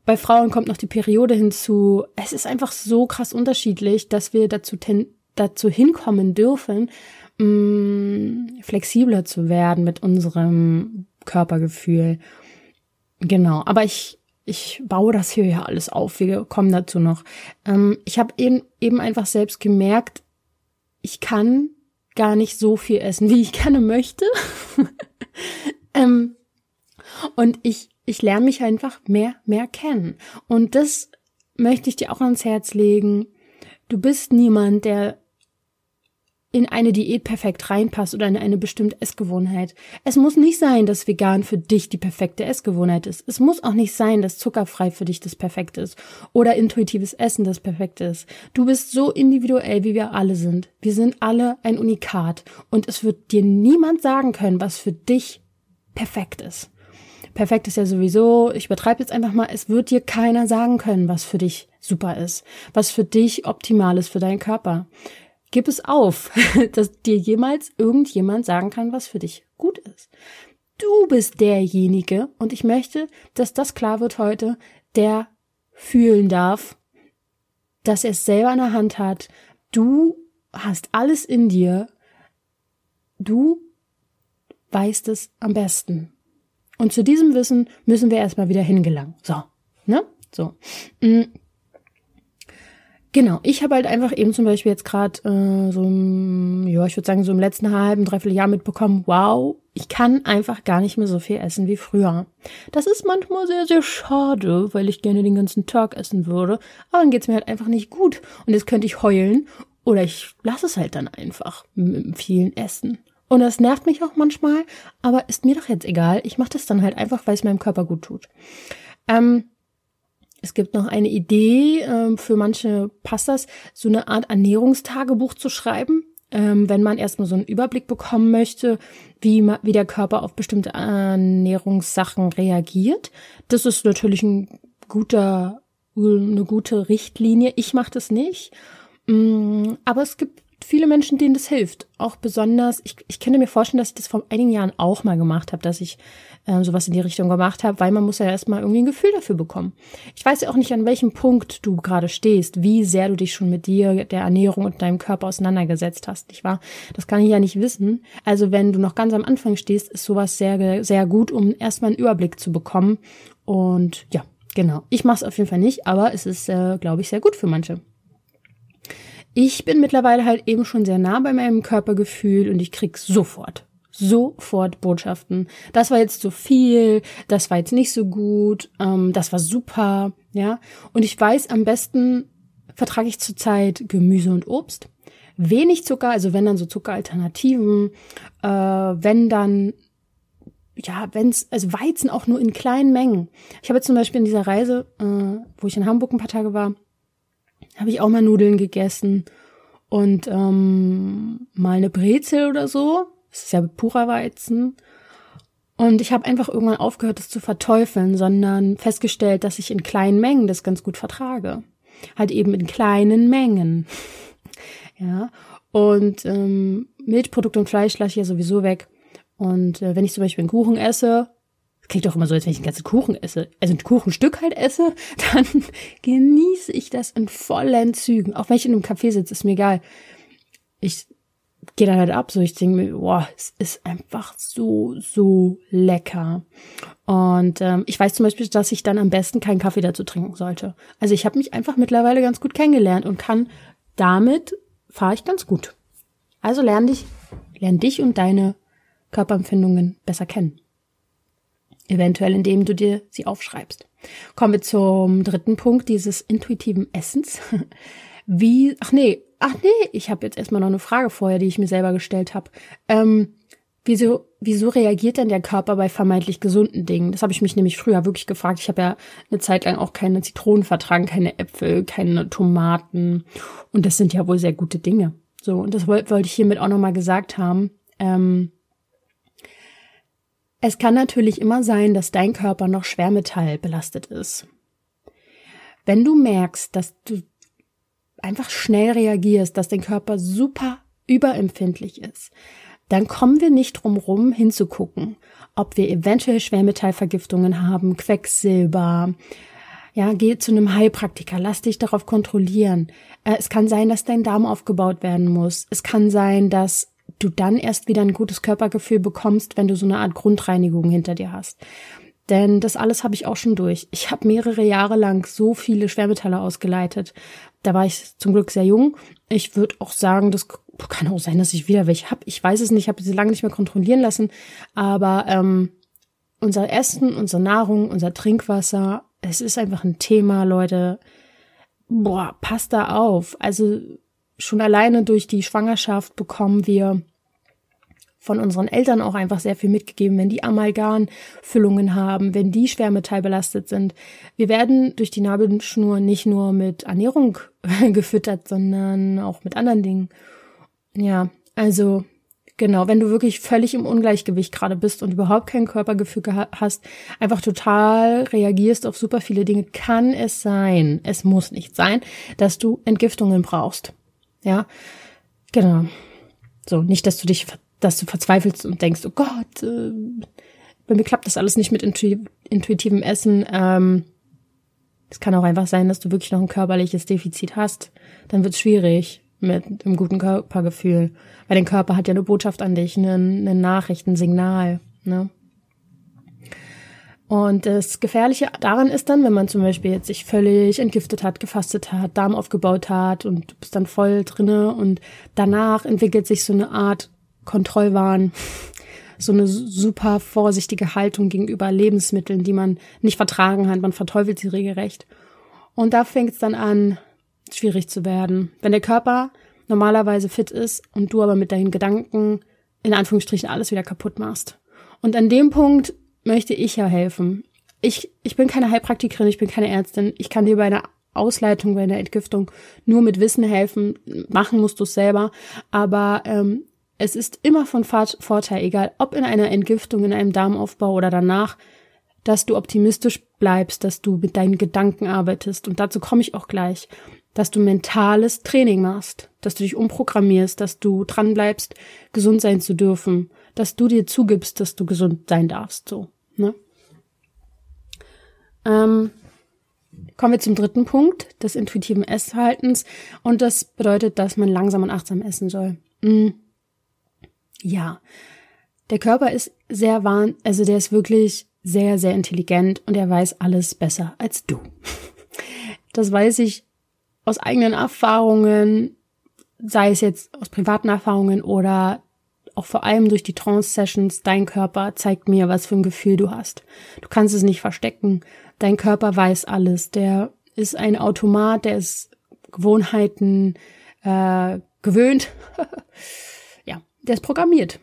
Bei Frauen kommt noch die Periode hinzu. Es ist einfach so krass unterschiedlich, dass wir dazu, dazu hinkommen dürfen, mh, mm, flexibler zu werden mit unserem Körpergefühl. Genau, aber ich, ich baue das hier ja alles auf. Wir kommen dazu noch. Ähm, ich habe eben, eben einfach selbst gemerkt, ich kann gar nicht so viel essen, wie ich gerne möchte. ähm, und ich, ich lerne mich einfach mehr, mehr kennen. Und das möchte ich dir auch ans Herz legen. Du bist niemand, der in eine Diät perfekt reinpasst oder in eine bestimmte Essgewohnheit. Es muss nicht sein, dass vegan für dich die perfekte Essgewohnheit ist. Es muss auch nicht sein, dass zuckerfrei für dich das perfekte ist oder intuitives Essen das perfekte ist. Du bist so individuell, wie wir alle sind. Wir sind alle ein Unikat und es wird dir niemand sagen können, was für dich perfekt ist. Perfekt ist ja sowieso, ich übertreibe jetzt einfach mal, es wird dir keiner sagen können, was für dich super ist, was für dich optimal ist für deinen Körper. Gib es auf, dass dir jemals irgendjemand sagen kann, was für dich gut ist. Du bist derjenige, und ich möchte, dass das klar wird heute, der fühlen darf, dass er es selber in der Hand hat. Du hast alles in dir. Du weißt es am besten. Und zu diesem Wissen müssen wir erstmal wieder hingelangen. So, ne? So. Mm. Genau, ich habe halt einfach eben zum Beispiel jetzt gerade äh, so, im, ja, ich würde sagen, so im letzten halben, dreiviertel Jahr mitbekommen, wow, ich kann einfach gar nicht mehr so viel essen wie früher. Das ist manchmal sehr, sehr schade, weil ich gerne den ganzen Tag essen würde, aber dann geht's mir halt einfach nicht gut. Und jetzt könnte ich heulen oder ich lasse es halt dann einfach mit vielen Essen. Und das nervt mich auch manchmal, aber ist mir doch jetzt egal. Ich mache das dann halt einfach, weil es meinem Körper gut tut. Ähm, es gibt noch eine Idee, ähm, für manche passt das, so eine Art Ernährungstagebuch zu schreiben, ähm, wenn man erstmal so einen Überblick bekommen möchte, wie, der Körper auf bestimmte Ernährungssachen reagiert. Das ist natürlich ein guter, eine gute Richtlinie. Ich mache das nicht. Mm, aber es gibt viele Menschen, denen das hilft. Auch besonders, ich, ich könnte mir vorstellen, dass ich das vor einigen Jahren auch mal gemacht habe, dass ich äh, sowas in die Richtung gemacht habe, weil man muss ja erstmal irgendwie ein Gefühl dafür bekommen. Ich weiß ja auch nicht, an welchem Punkt du gerade stehst, wie sehr du dich schon mit dir, der Ernährung und deinem Körper auseinandergesetzt hast, nicht wahr? Das kann ich ja nicht wissen. Also wenn du noch ganz am Anfang stehst, ist sowas sehr, sehr gut, um erstmal einen Überblick zu bekommen. Und ja, genau. Ich mache es auf jeden Fall nicht, aber es ist, äh, glaube ich, sehr gut für manche. Ich bin mittlerweile halt eben schon sehr nah bei meinem Körpergefühl und ich krieg sofort, sofort Botschaften. Das war jetzt zu viel, das war jetzt nicht so gut, ähm, das war super, ja. Und ich weiß, am besten vertrage ich zurzeit Gemüse und Obst. Wenig Zucker, also wenn dann so Zuckeralternativen, äh, wenn dann ja, wenn's, also Weizen auch nur in kleinen Mengen. Ich habe zum Beispiel in dieser Reise, äh, wo ich in Hamburg ein paar Tage war, habe ich auch mal Nudeln gegessen und ähm, mal eine Brezel oder so. Das ist ja purer Weizen. Und ich habe einfach irgendwann aufgehört, das zu verteufeln, sondern festgestellt, dass ich in kleinen Mengen das ganz gut vertrage. Halt eben in kleinen Mengen. ja. Und ähm, Milchprodukte und Fleisch lasse ich ja sowieso weg. Und äh, wenn ich zum Beispiel einen Kuchen esse, Das klingt doch immer so, als wenn ich einen ganzen Kuchen esse. Also ein Kuchenstück halt esse, dann genieße ich das in vollen Zügen. Auch wenn ich in einem Café sitze, ist mir egal. Ich gehe dann halt ab, so ich denke mir, boah, es ist einfach so, so lecker. Und ähm, ich weiß zum Beispiel, dass ich dann am besten keinen Kaffee dazu trinken sollte. Also ich habe mich einfach mittlerweile ganz gut kennengelernt und kann damit fahre ich ganz gut. Also lern dich, lern dich und deine Körperempfindungen besser kennen. Eventuell, indem du dir sie aufschreibst. Kommen wir zum dritten Punkt dieses intuitiven Essens. Wie, ach nee, ach nee, ich habe jetzt erstmal noch eine Frage vorher, die ich mir selber gestellt habe. Ähm, wieso, wieso reagiert denn der Körper bei vermeintlich gesunden Dingen? Das habe ich mich nämlich früher wirklich gefragt. Ich habe ja eine Zeit lang auch keine Zitronen vertragen, keine Äpfel, keine Tomaten. Und das sind ja wohl sehr gute Dinge. So, und das wollte wollt ich hiermit auch nochmal gesagt haben. Ähm, es kann natürlich immer sein, dass dein Körper noch Schwermetall belastet ist. Wenn du merkst, dass du einfach schnell reagierst, dass dein Körper super überempfindlich ist, dann kommen wir nicht drum rum hinzugucken, ob wir eventuell Schwermetallvergiftungen haben, Quecksilber. Ja, geh zu einem Heilpraktiker, lass dich darauf kontrollieren. Äh, es kann sein, dass dein Darm aufgebaut werden muss. Es kann sein, dass du dann erst wieder ein gutes Körpergefühl bekommst, wenn du so eine Art Grundreinigung hinter dir hast. Denn das alles habe ich auch schon durch. Ich habe mehrere Jahre lang so viele Schwermetalle ausgeleitet. Da war ich zum Glück sehr jung. Ich würde auch sagen, das kann auch sein, dass ich wieder welche habe. Ich weiß es nicht, ich habe sie lange nicht mehr kontrollieren lassen. Aber ähm, unser Essen, unsere Nahrung, unser Trinkwasser, es ist einfach ein Thema, Leute. Boah, passt da auf. Also schon alleine durch die Schwangerschaft bekommen wir von unseren Eltern auch einfach sehr viel mitgegeben, wenn die Amalgamfüllungen haben, wenn die schwermetallbelastet sind. Wir werden durch die Nabelschnur nicht nur mit Ernährung gefüttert, sondern auch mit anderen Dingen. Ja, also genau, wenn du wirklich völlig im Ungleichgewicht gerade bist und überhaupt kein Körpergefühl hast, einfach total reagierst auf super viele Dinge, kann es sein, es muss nicht sein, dass du Entgiftungen brauchst. Ja, genau. So, nicht, dass du dich dass du verzweifelst und denkst, oh Gott, äh, bei mir klappt das alles nicht mit intu intuitivem Essen. Ähm, es kann auch einfach sein, dass du wirklich noch ein körperliches Defizit hast. Dann wird es schwierig mit einem guten Körpergefühl. Weil dein Körper hat ja eine Botschaft an dich, eine, eine Nachricht, ein Signal. Ne? Und das Gefährliche daran ist dann, wenn man zum Beispiel jetzt sich völlig entgiftet hat, gefastet hat, Darm aufgebaut hat und du bist dann voll drinne und danach entwickelt sich so eine Art Kontrollwahn, so eine super vorsichtige Haltung gegenüber Lebensmitteln, die man nicht vertragen hat. Man verteufelt sie regelrecht. Und da fängt es dann an, schwierig zu werden. Wenn der Körper normalerweise fit ist und du aber mit deinen Gedanken in Anführungsstrichen alles wieder kaputt machst. Und an dem Punkt möchte ich ja helfen. Ich, ich bin keine Heilpraktikerin, ich bin keine Ärztin. Ich kann dir bei einer Ausleitung, bei einer Entgiftung nur mit Wissen helfen. Machen musst du es selber. Aber ähm, es ist immer von Vorteil, egal ob in einer Entgiftung, in einem Darmaufbau oder danach, dass du optimistisch bleibst, dass du mit deinen Gedanken arbeitest. Und dazu komme ich auch gleich, dass du mentales Training machst, dass du dich umprogrammierst, dass du dran bleibst, gesund sein zu dürfen, dass du dir zugibst, dass du gesund sein darfst. So, ne? Ähm, kommen wir zum dritten Punkt des intuitiven Essverhaltens. Und das bedeutet, dass man langsam und achtsam essen soll. Mhm. Ja, der Körper ist sehr wahn, also der ist wirklich sehr, sehr intelligent und er weiß alles besser als du. Das weiß ich aus eigenen Erfahrungen, sei es jetzt aus privaten Erfahrungen oder auch vor allem durch die Trance-Sessions, dein Körper zeigt mir, was für ein Gefühl du hast. Du kannst es nicht verstecken. Dein Körper weiß alles. Der ist ein Automat, der ist Gewohnheiten äh, gewöhnt. der ist programmiert.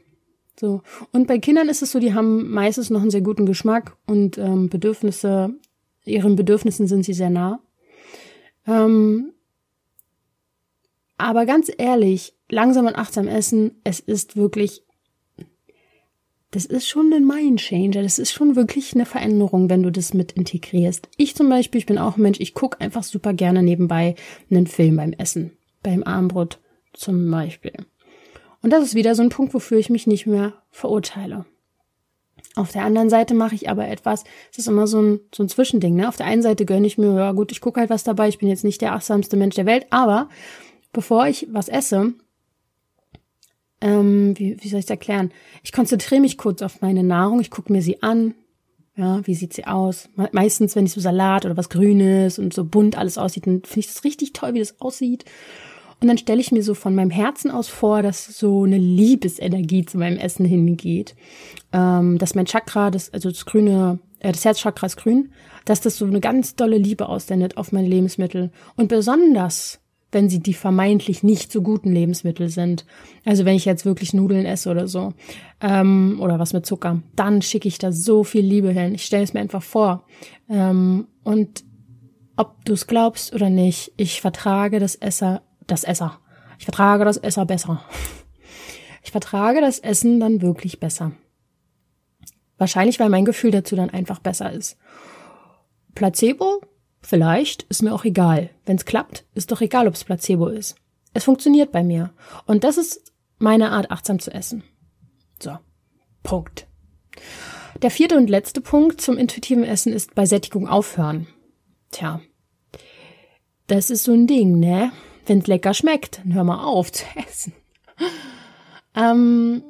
So. Und bei Kindern ist es so, die haben meistens noch einen sehr guten Geschmack und ähm, Bedürfnisse, ihren Bedürfnissen sind sie sehr nah. Ähm, aber ganz ehrlich, langsam und achtsam essen, es ist wirklich, das ist schon ein Mindchanger, das ist schon wirklich eine Veränderung, wenn du das mit integrierst. Ich zum Beispiel, ich bin auch ein Mensch, ich gucke einfach super gerne nebenbei einen Film beim Essen, beim Armbrot zum Beispiel. Und das ist wieder so ein Punkt, wofür ich mich nicht mehr verurteile. Auf der anderen Seite mache ich aber etwas, es ist immer so ein, so ein Zwischending. Ne? Auf der einen Seite gönne ich mir, ja gut, ich gucke halt was dabei, ich bin jetzt nicht der achtsamste Mensch der Welt, aber bevor ich was esse, ähm, wie, wie soll ich es erklären? Ich konzentriere mich kurz auf meine Nahrung, ich gucke mir sie an, ja, wie sieht sie aus? Meistens, wenn ich so Salat oder was Grünes und so bunt alles aussieht, dann finde ich das richtig toll, wie das aussieht. Und dann stelle ich mir so von meinem Herzen aus vor, dass so eine Liebesenergie zu meinem Essen hingeht. Ähm, dass mein Chakra, das, also das grüne, äh, das Herzchakra ist grün, dass das so eine ganz dolle Liebe aussendet auf meine Lebensmittel. Und besonders, wenn sie die vermeintlich nicht so guten Lebensmittel sind. Also wenn ich jetzt wirklich Nudeln esse oder so. Ähm, oder was mit Zucker, dann schicke ich da so viel Liebe hin. Ich stelle es mir einfach vor. Ähm, und ob du es glaubst oder nicht, ich vertrage das Esser das Esser. Ich vertrage das Esser besser. Ich vertrage das Essen dann wirklich besser. Wahrscheinlich, weil mein Gefühl dazu dann einfach besser ist. Placebo? Vielleicht, ist mir auch egal. Wenn es klappt, ist doch egal, ob es Placebo ist. Es funktioniert bei mir. Und das ist meine Art, achtsam zu essen. So. Punkt. Der vierte und letzte Punkt zum intuitiven Essen ist bei Sättigung aufhören. Tja. Das ist so ein Ding, ne? Wenn es lecker schmeckt, dann hör mal auf zu essen. ähm,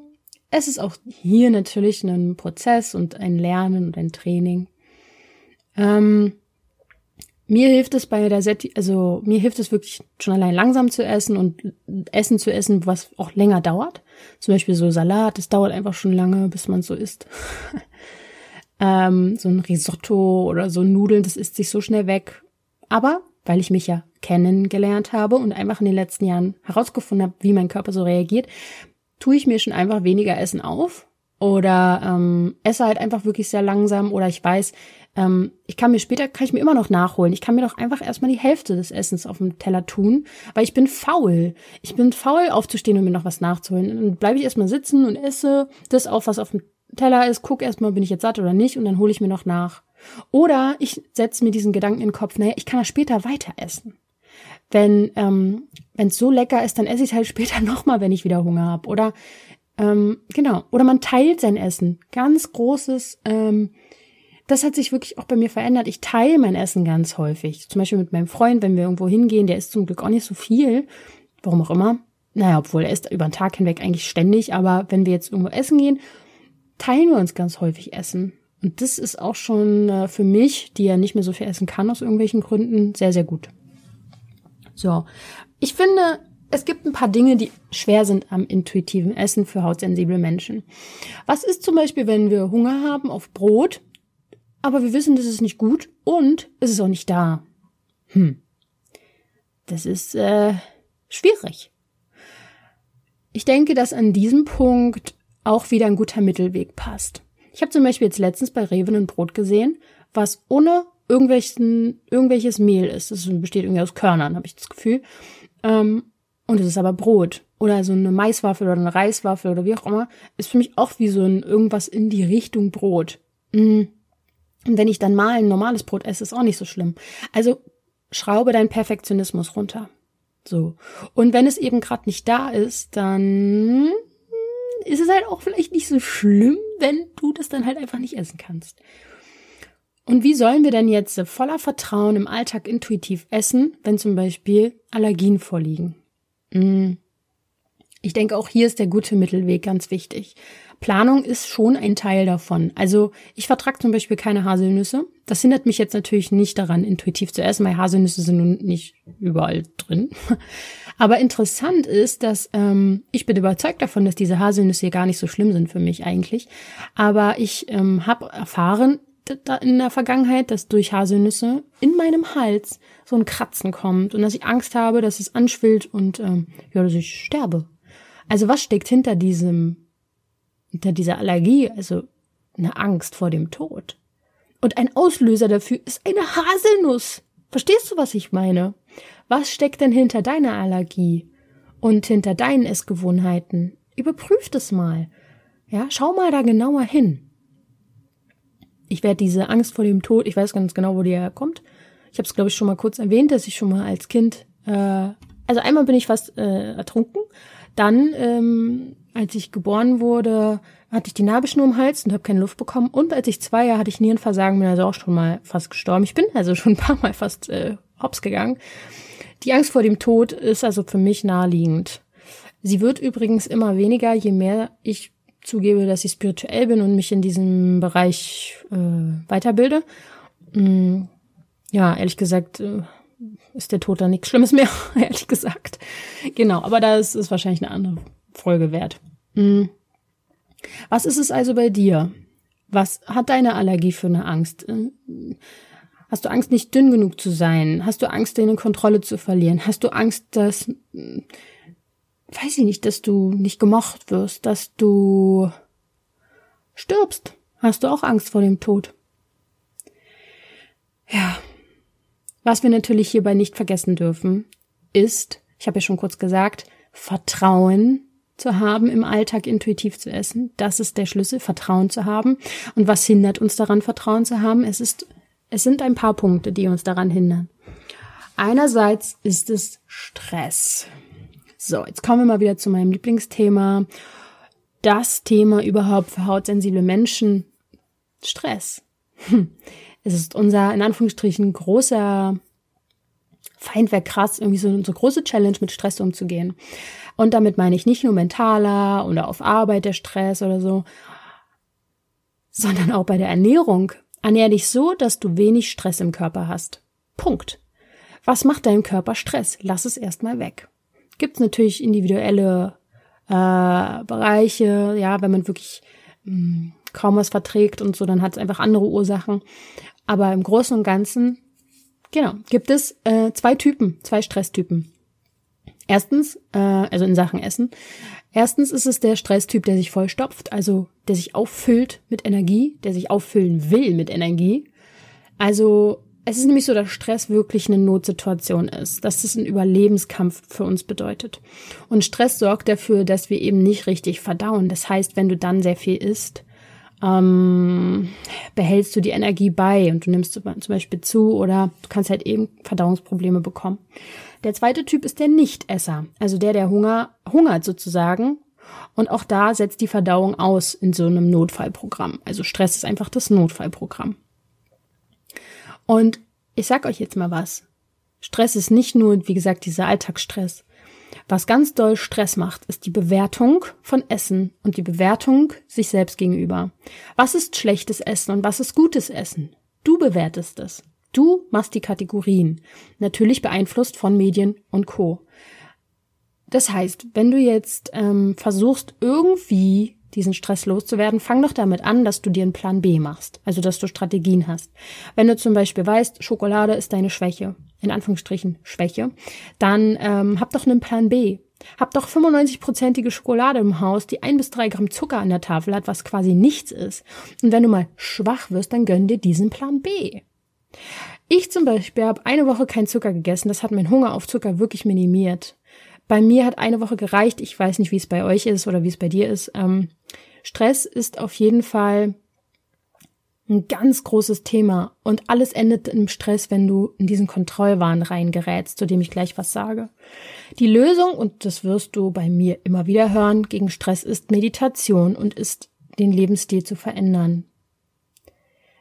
es ist auch hier natürlich ein Prozess und ein Lernen und ein Training. Ähm, mir hilft es bei der Set also mir hilft es wirklich schon allein langsam zu essen und Essen zu essen, was auch länger dauert. Zum Beispiel so Salat, das dauert einfach schon lange, bis man so isst. ähm, so ein Risotto oder so Nudeln, das isst sich so schnell weg. Aber weil ich mich ja kennengelernt habe und einfach in den letzten Jahren herausgefunden habe, wie mein Körper so reagiert, tue ich mir schon einfach weniger Essen auf oder ähm, esse halt einfach wirklich sehr langsam oder ich weiß, ähm, ich kann mir später, kann ich mir immer noch nachholen. Ich kann mir doch einfach erstmal die Hälfte des Essens auf dem Teller tun, weil ich bin faul. Ich bin faul aufzustehen und mir noch was nachzuholen. Dann bleibe ich erstmal sitzen und esse das auf, was auf dem Teller ist, guck erstmal, bin ich jetzt satt oder nicht und dann hole ich mir noch nach. Oder ich setze mir diesen Gedanken in den Kopf, naja, ich kann das später weiter essen. Wenn ähm, es so lecker ist, dann esse ich es halt später nochmal, wenn ich wieder Hunger habe. Oder ähm, genau, oder man teilt sein Essen. Ganz großes, ähm, das hat sich wirklich auch bei mir verändert. Ich teile mein Essen ganz häufig. Zum Beispiel mit meinem Freund, wenn wir irgendwo hingehen, der isst zum Glück auch nicht so viel. Warum auch immer. Naja, obwohl er isst über den Tag hinweg eigentlich ständig, aber wenn wir jetzt irgendwo essen gehen, teilen wir uns ganz häufig Essen. Und das ist auch schon äh, für mich, die ja nicht mehr so viel essen kann aus irgendwelchen Gründen, sehr, sehr gut. So. Ich finde, es gibt ein paar Dinge, die schwer sind am intuitiven Essen für hautsensible Menschen. Was ist zum Beispiel, wenn wir Hunger haben auf Brot, aber wir wissen, das ist nicht gut und es ist auch nicht da? Hm. Das ist äh, schwierig. Ich denke, dass an diesem Punkt auch wieder ein guter Mittelweg passt. Ich habe zum Beispiel jetzt letztens bei Reven ein Brot gesehen, was ohne irgendwelchen, irgendwelches Mehl ist. Das besteht irgendwie aus Körnern, habe ich das Gefühl. Ähm, und es ist aber Brot. Oder so eine Maiswaffel oder eine Reiswaffel oder wie auch immer. Ist für mich auch wie so ein irgendwas in die Richtung Brot. Mm. Und wenn ich dann mal ein normales Brot esse, ist auch nicht so schlimm. Also schraube deinen Perfektionismus runter. So. Und wenn es eben gerade nicht da ist, dann ist es halt auch vielleicht nicht so schlimm, wenn du das dann halt einfach nicht essen kannst. Und wie sollen wir denn jetzt voller Vertrauen im Alltag intuitiv essen, wenn zum Beispiel Allergien vorliegen? Hm. Ich denke, auch hier ist der gute Mittelweg ganz wichtig. Planung ist schon ein Teil davon. Also ich vertrage zum Beispiel keine Haselnüsse. Das hindert mich jetzt natürlich nicht daran, intuitiv zu essen, weil Haselnüsse sind nun nicht überall drin. Aber interessant ist, dass ähm, ich bin überzeugt davon, dass diese Haselnüsse gar nicht so schlimm sind für mich eigentlich. Aber ich ähm, habe erfahren in der Vergangenheit, dass durch Haselnüsse in meinem Hals so ein Kratzen kommt und dass ich Angst habe, dass es anschwillt und ähm, ja, dass ich sterbe. Also was steckt hinter diesem hinter dieser Allergie, also eine Angst vor dem Tod. Und ein Auslöser dafür ist eine Haselnuss. Verstehst du, was ich meine? Was steckt denn hinter deiner Allergie und hinter deinen Essgewohnheiten? Überprüf das mal. Ja, schau mal da genauer hin. Ich werde diese Angst vor dem Tod, ich weiß ganz genau, wo die herkommt. Ich habe es, glaube ich, schon mal kurz erwähnt, dass ich schon mal als Kind, äh, also einmal bin ich fast äh, ertrunken Dann, ähm, als ich geboren wurde, hatte ich die Nabelschnur im Hals und habe keine Luft bekommen. Und als ich zwei Jahre hatte ich Nierenversagen, bin also auch schon mal fast gestorben. Ich bin also schon ein paar Mal fast äh, hops gegangen. Die Angst vor dem Tod ist also für mich naheliegend. Sie wird übrigens immer weniger, je mehr ich zugebe, dass ich spirituell bin und mich in diesem Bereich äh, weiterbilde. Mm, ja, ehrlich gesagt, äh, ist der Tod da nichts Schlimmes mehr, ehrlich gesagt. Genau, aber da ist wahrscheinlich eine andere Folge wert. Mm. Was ist es also bei dir? Was hat deine Allergie für eine Angst? Hast du Angst, nicht dünn genug zu sein? Hast du Angst, deine Kontrolle zu verlieren? Hast du Angst, dass, mm, weiß ich nicht, dass du nicht gemocht wirst, dass du stirbst? Hast du auch Angst vor dem Tod? Ja. Was wir natürlich hierbei nicht vergessen dürfen, ist, ich habe ja schon kurz gesagt, Vertrauen zu haben, im Alltag intuitiv zu essen. Das ist der Schlüssel, Vertrauen zu haben. Und was hindert uns daran, Vertrauen zu haben? Es ist, es sind ein paar Punkte, die uns daran hindern. Einerseits ist es Stress. So, jetzt kommen wir mal wieder zu meinem Lieblingsthema. Das Thema überhaupt für hautsensible Menschen. Stress. Es ist unser, in Anführungsstrichen, großer Feind wäre krass, irgendwie so, so große Challenge mit Stress umzugehen. Und damit meine ich nicht nur mentaler oder auf Arbeit der Stress oder so, sondern auch bei der Ernährung. Ernähr dich so, dass du wenig Stress im Körper hast. Punkt. Was macht deinem Körper Stress? Lass es erstmal weg. Gibt natürlich individuelle äh, Bereiche, ja, wenn man wirklich mh, hm, kaum was verträgt und so, dann hat es einfach andere Ursachen. Aber im Großen und Ganzen, genau, gibt es äh, zwei Typen, zwei Stresstypen. Erstens, äh, also in Sachen Essen. Erstens ist es der Stresstyp, der sich vollstopft, also der sich auffüllt mit Energie, der sich auffüllen will mit Energie. Also es ist nämlich so, dass Stress wirklich eine Notsituation ist, dass es ein Überlebenskampf für uns bedeutet. Und Stress sorgt dafür, dass wir eben nicht richtig verdauen. Das heißt, wenn du dann sehr viel isst, ähm, behältst du die Energie bei und du nimmst zum Beispiel zu oder du kannst halt eben Verdauungsprobleme bekommen. Der zweite Typ ist der Nichtesser, also der, der Hunger, hungert sozusagen. Und auch da setzt die Verdauung aus in so einem Notfallprogramm. Also Stress ist einfach das Notfallprogramm. Und ich sag euch jetzt mal was. Stress ist nicht nur, wie gesagt, dieser Alltagsstress. Was ganz doll Stress macht, ist die Bewertung von Essen und die Bewertung sich selbst gegenüber. Was ist schlechtes Essen und was ist gutes Essen? Du bewertest es. Du machst die Kategorien, natürlich beeinflusst von Medien und Co. Das heißt, wenn du jetzt ähm, versuchst, irgendwie diesen Stress loszuwerden, fang doch damit an, dass du dir einen Plan B machst, also dass du Strategien hast. Wenn du zum Beispiel weißt, Schokolade ist deine Schwäche, in Anführungsstrichen Schwäche, dann ähm, hab doch einen Plan B. Hab doch 95-prozentige Schokolade im Haus, die ein bis drei Gramm Zucker an der Tafel hat, was quasi nichts ist. Und wenn du mal schwach wirst, dann gönn dir diesen Plan B. Ich zum Beispiel habe eine Woche kein Zucker gegessen. Das hat meinen Hunger auf Zucker wirklich minimiert. Bei mir hat eine Woche gereicht. Ich weiß nicht, wie es bei euch ist oder wie es bei dir ist. Ähm, Stress ist auf jeden Fall ein ganz großes Thema und alles endet im Stress, wenn du in diesen Kontrollwahn reingerätst, zu dem ich gleich was sage. Die Lösung, und das wirst du bei mir immer wieder hören, gegen Stress ist Meditation und ist den Lebensstil zu verändern.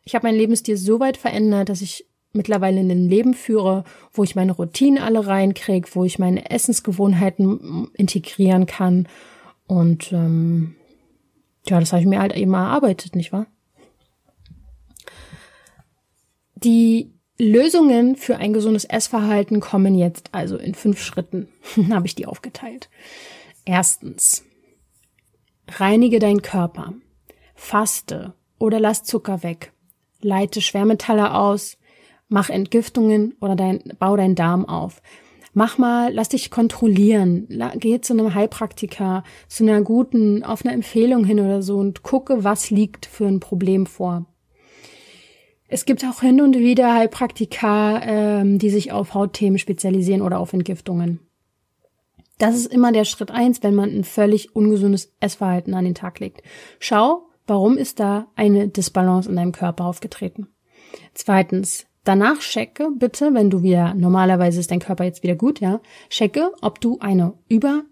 Ich habe meinen Lebensstil so weit verändert, dass ich mittlerweile in ein Leben führe, wo ich meine Routinen alle reinkriege, wo ich meine Essensgewohnheiten integrieren kann. Und ähm, ja, das habe ich mir halt eben erarbeitet, nicht wahr? Die Lösungen für ein gesundes Essverhalten kommen jetzt also in fünf Schritten. habe ich die aufgeteilt. Erstens. Reinige deinen Körper. Faste oder lass Zucker weg leite Schwermetalle aus, mach Entgiftungen oder dein, bau deinen Darm auf. Mach mal, lass dich kontrollieren, geh zu einem Heilpraktiker, zu einer guten, auf eine Empfehlung hin oder so und gucke, was liegt für ein Problem vor. Es gibt auch hin und wieder Heilpraktiker, ähm, die sich auf Hautthemen spezialisieren oder auf Entgiftungen. Das ist immer der Schritt eins, wenn man ein völlig ungesundes Essverhalten an den Tag legt. Schau, Warum ist da eine Disbalance in deinem Körper aufgetreten? Zweitens, danach checke bitte, wenn du wieder, normalerweise ist dein Körper jetzt wieder gut, ja, checke, ob du eine Über-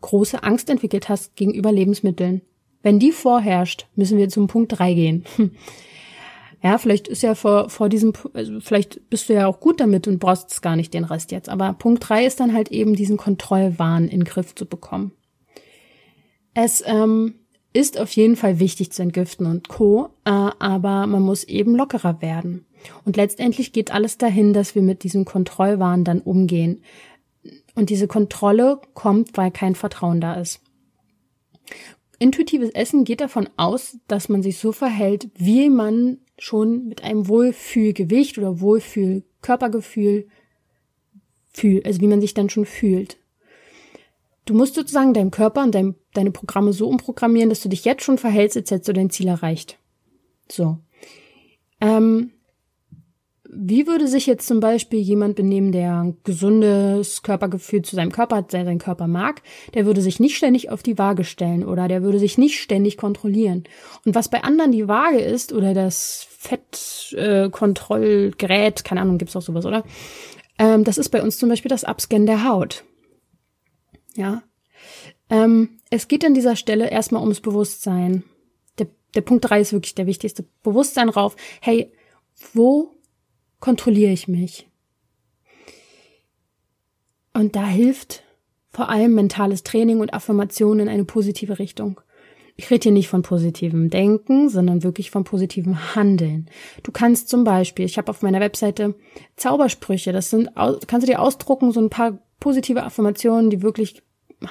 große Angst entwickelt hast gegenüber Lebensmitteln. Wenn die vorherrscht, müssen wir zum Punkt drei gehen. Ja, vielleicht ist ja vor, vor diesem, also vielleicht bist du ja auch gut damit und brauchst gar nicht den Rest jetzt. Aber Punkt drei ist dann halt eben diesen Kontrollwahn in den Griff zu bekommen. Es ähm, ist auf jeden Fall wichtig zu entgiften und Co., äh, aber man muss eben lockerer werden. Und letztendlich geht alles dahin, dass wir mit diesem Kontrollwahn dann umgehen. Und diese Kontrolle kommt, weil kein Vertrauen da ist. Intuitives Essen geht davon aus, dass man sich so verhält, wie man schon mit einem Wohlfühlgewicht oder Wohlfühlkörpergefühl fühlt, also wie man sich dann schon fühlt. Du musst sozusagen deinem Körper und dein, deine Programme so umprogrammieren, dass du dich jetzt schon verhältst, als hättest du dein Ziel erreicht. So. Ähm, wie würde sich jetzt zum Beispiel jemand benehmen, der ein gesundes Körpergefühl zu seinem Körper hat, der seinen Körper mag? Der würde sich nicht ständig auf die Waage stellen oder der würde sich nicht ständig kontrollieren. Und was bei anderen die Waage ist oder das Fettkontrollgerät, äh, keine Ahnung, gibt's auch sowas, oder? Ähm, das ist bei uns zum Beispiel das Abscannen der Haut. Ja. Ähm, es geht an dieser Stelle erstmal ums Bewusstsein. Der, der Punkt drei ist wirklich der wichtigste. Bewusstsein rauf. Hey, wo kontrolliere ich mich. Und da hilft vor allem mentales Training und Affirmation in eine positive Richtung. Ich rede hier nicht von positivem Denken, sondern wirklich von positivem Handeln. Du kannst zum Beispiel, ich habe auf meiner Webseite Zaubersprüche, das sind, kannst du dir ausdrucken, so ein paar positive Affirmationen, die wirklich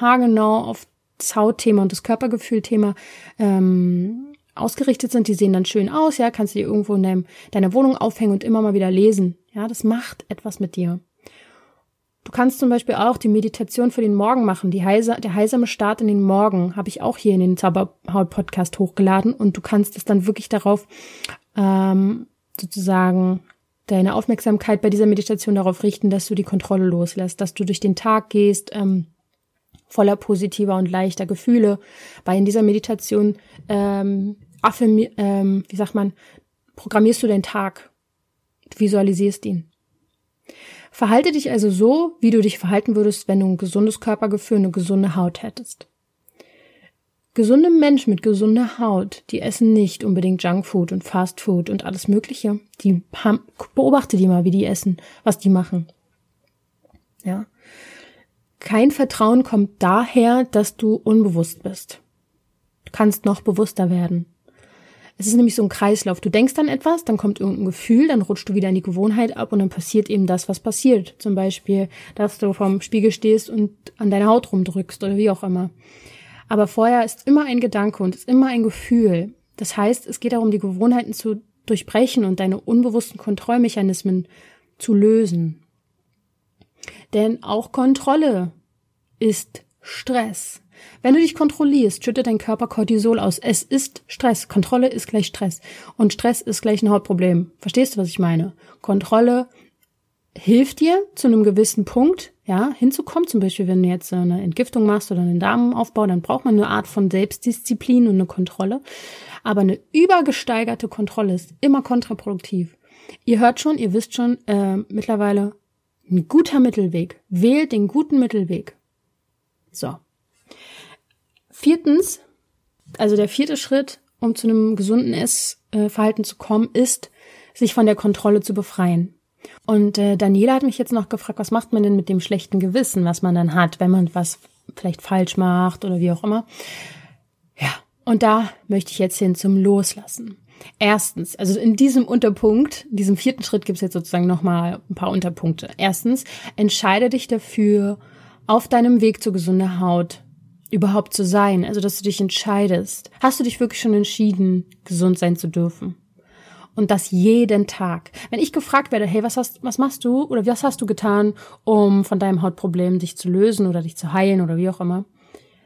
haargenau auf das Hautthema und das Körpergefühlthema ähm, ausgerichtet sind, die sehen dann schön aus, ja, kannst du dir irgendwo in deiner Wohnung aufhängen und immer mal wieder lesen. Ja, das macht etwas mit dir. Du kannst zum Beispiel auch die Meditation für den Morgen machen. Die heise, der heisame Start in den Morgen habe ich auch hier in den Zauberhaut-Podcast hochgeladen und du kannst es dann wirklich darauf ähm, sozusagen deine Aufmerksamkeit bei dieser Meditation darauf richten, dass du die Kontrolle loslässt, dass du durch den Tag gehst, ähm, voller positiver und leichter Gefühle, weil in dieser Meditation ähm, affirmi ähm, wie sagt man, programmierst du deinen Tag, visualisierst ihn. Verhalte dich also so, wie du dich verhalten würdest, wenn du ein gesundes Körpergefühl, eine gesunde Haut hättest. Gesunde Menschen mit gesunder Haut, die essen nicht unbedingt Junkfood und Fastfood und alles Mögliche. Die haben, beobachte die mal, wie die essen, was die machen. Ja. Kein Vertrauen kommt daher, dass du unbewusst bist. Du kannst noch bewusster werden. Es ist nämlich so ein Kreislauf. Du denkst an etwas, dann kommt irgendein Gefühl, dann rutscht du wieder in die Gewohnheit ab und dann passiert eben das, was passiert. Zum Beispiel, dass du vorm Spiegel stehst und an deiner Haut rumdrückst oder wie auch immer. Aber vorher ist immer ein Gedanke und ist immer ein Gefühl. Das heißt, es geht darum, die Gewohnheiten zu durchbrechen und deine unbewussten Kontrollmechanismen zu lösen. Denn auch Kontrolle ist Stress. Wenn du dich kontrollierst, schüttet dein Körper Cortisol aus. Es ist Stress. Kontrolle ist gleich Stress. Und Stress ist gleich ein Hauptproblem. Verstehst du, was ich meine? Kontrolle hilft dir zu einem gewissen Punkt, ja, hinzukommen. Zum Beispiel, wenn du jetzt eine Entgiftung machst oder einen Darmaufbau, dann braucht man eine Art von Selbstdisziplin und eine Kontrolle. Aber eine übergesteigerte Kontrolle ist immer kontraproduktiv. Ihr hört schon, ihr wisst schon, äh, mittlerweile ein guter Mittelweg. Wählt den guten Mittelweg. So. Viertens, also der vierte Schritt, um zu einem gesunden Essverhalten zu kommen, ist, sich von der Kontrolle zu befreien. Und äh, Daniela hat mich jetzt noch gefragt, was macht man denn mit dem schlechten Gewissen, was man dann hat, wenn man was vielleicht falsch macht oder wie auch immer. Ja, und da möchte ich jetzt hin zum Loslassen. Erstens, also in diesem Unterpunkt, in diesem vierten Schritt gibt es jetzt sozusagen nochmal ein paar Unterpunkte. Erstens, entscheide dich dafür, auf deinem Weg zu gesunder Haut überhaupt zu sein, also dass du dich entscheidest. Hast du dich wirklich schon entschieden, gesund sein zu dürfen? Und das jeden Tag. Wenn ich gefragt werde, hey, was hast, was machst du oder was hast du getan, um von deinem Hautproblem dich zu lösen oder dich zu heilen oder wie auch immer,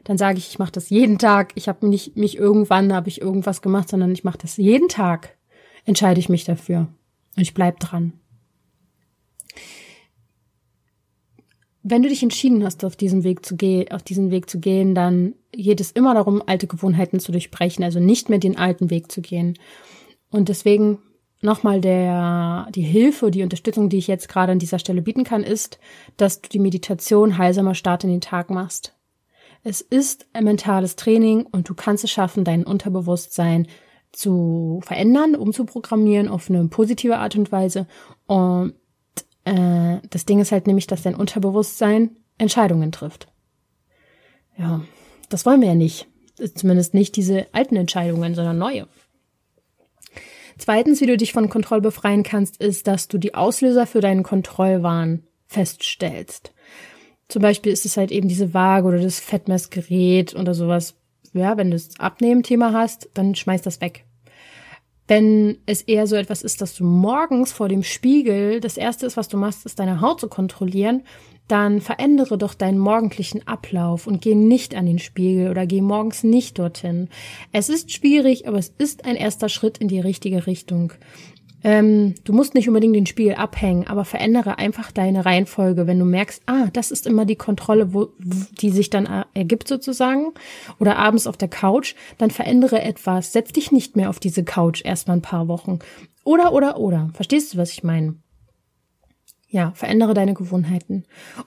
dann sage ich, ich mache das jeden Tag. Ich habe nicht mich irgendwann habe ich irgendwas gemacht, sondern ich mache das jeden Tag. Entscheide ich mich dafür und ich bleib dran. Wenn du dich entschieden hast, auf diesen Weg zu gehen, auf diesen Weg zu gehen, dann geht es immer darum, alte Gewohnheiten zu durchbrechen, also nicht mehr den alten Weg zu gehen. Und deswegen nochmal der, die Hilfe, die Unterstützung, die ich jetzt gerade an dieser Stelle bieten kann, ist, dass du die Meditation heilsamer Start in den Tag machst. Es ist ein mentales Training und du kannst es schaffen, dein Unterbewusstsein zu verändern, umzuprogrammieren auf eine positive Art und Weise. Und äh, das Ding ist halt nämlich, dass dein Unterbewusstsein Entscheidungen trifft. Ja, das wollen wir ja nicht. Zumindest nicht diese alten Entscheidungen, sondern neue. Zweitens, wie du dich von Kontrolle befreien kannst, ist, dass du die Auslöser für deinen Kontrollwahn feststellst. Zum Beispiel ist es halt eben diese Waage oder das Fettmessgerät oder sowas. Ja, wenn du das Abnehmen-Thema hast, dann schmeiß das weg. Wenn es eher so etwas ist, dass du morgens vor dem Spiegel, das erste ist, was du machst, ist deine Haut zu kontrollieren, dann verändere doch deinen morgendlichen Ablauf und geh nicht an den Spiegel oder geh morgens nicht dorthin. Es ist schwierig, aber es ist ein erster Schritt in die richtige Richtung. Ähm, du musst nicht unbedingt den Spiegel abhängen, aber verändere einfach deine Reihenfolge, wenn du merkst, ah, das ist immer die Kontrolle, wo, die sich dann ergibt sozusagen, oder abends auf der Couch, dann verändere etwas. Setz dich nicht mehr auf diese Couch erstmal ein paar Wochen. Oder, oder, oder. Verstehst du, was ich meine? Ja, verändere deine Gewohnheiten.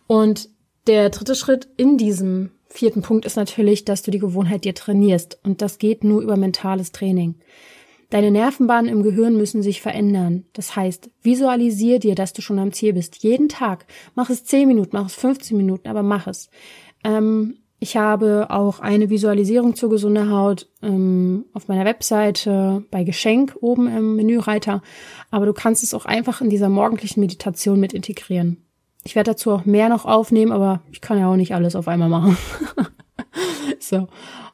Und der dritte Schritt in diesem vierten Punkt ist natürlich, dass du die Gewohnheit dir trainierst. Und das geht nur über mentales Training. Deine Nervenbahnen im Gehirn müssen sich verändern. Das heißt, visualisier dir, dass du schon am Ziel bist. Jeden Tag. Mach es 10 Minuten, mach es 15 Minuten, aber mach es. Ähm, ich habe auch eine Visualisierung zur gesunder Haut ähm, auf meiner Webseite bei Geschenk oben im Menüreiter. Aber du kannst es auch einfach in dieser morgendlichen Meditation mit integrieren. Ich werde dazu auch mehr noch aufnehmen, aber ich kann ja auch nicht alles auf einmal machen. so.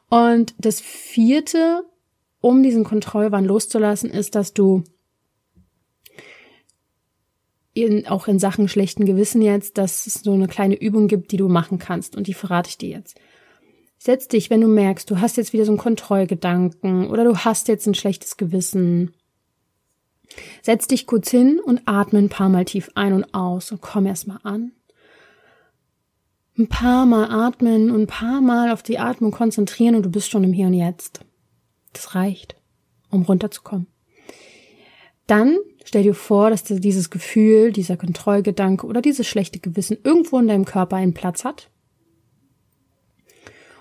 Und das vierte um diesen Kontrollwahn loszulassen, ist, dass du in, auch in Sachen schlechten Gewissen jetzt, dass es so eine kleine Übung gibt, die du machen kannst und die verrate ich dir jetzt. Setz dich, wenn du merkst, du hast jetzt wieder so einen Kontrollgedanken oder du hast jetzt ein schlechtes Gewissen. Setz dich kurz hin und atme ein paar Mal tief ein und aus und komm erst mal an. Ein paar Mal atmen und ein paar Mal auf die Atmung konzentrieren und du bist schon im Hier und Jetzt. Das reicht, um runterzukommen. Dann stell dir vor, dass dieses Gefühl, dieser Kontrollgedanke oder dieses schlechte Gewissen irgendwo in deinem Körper einen Platz hat.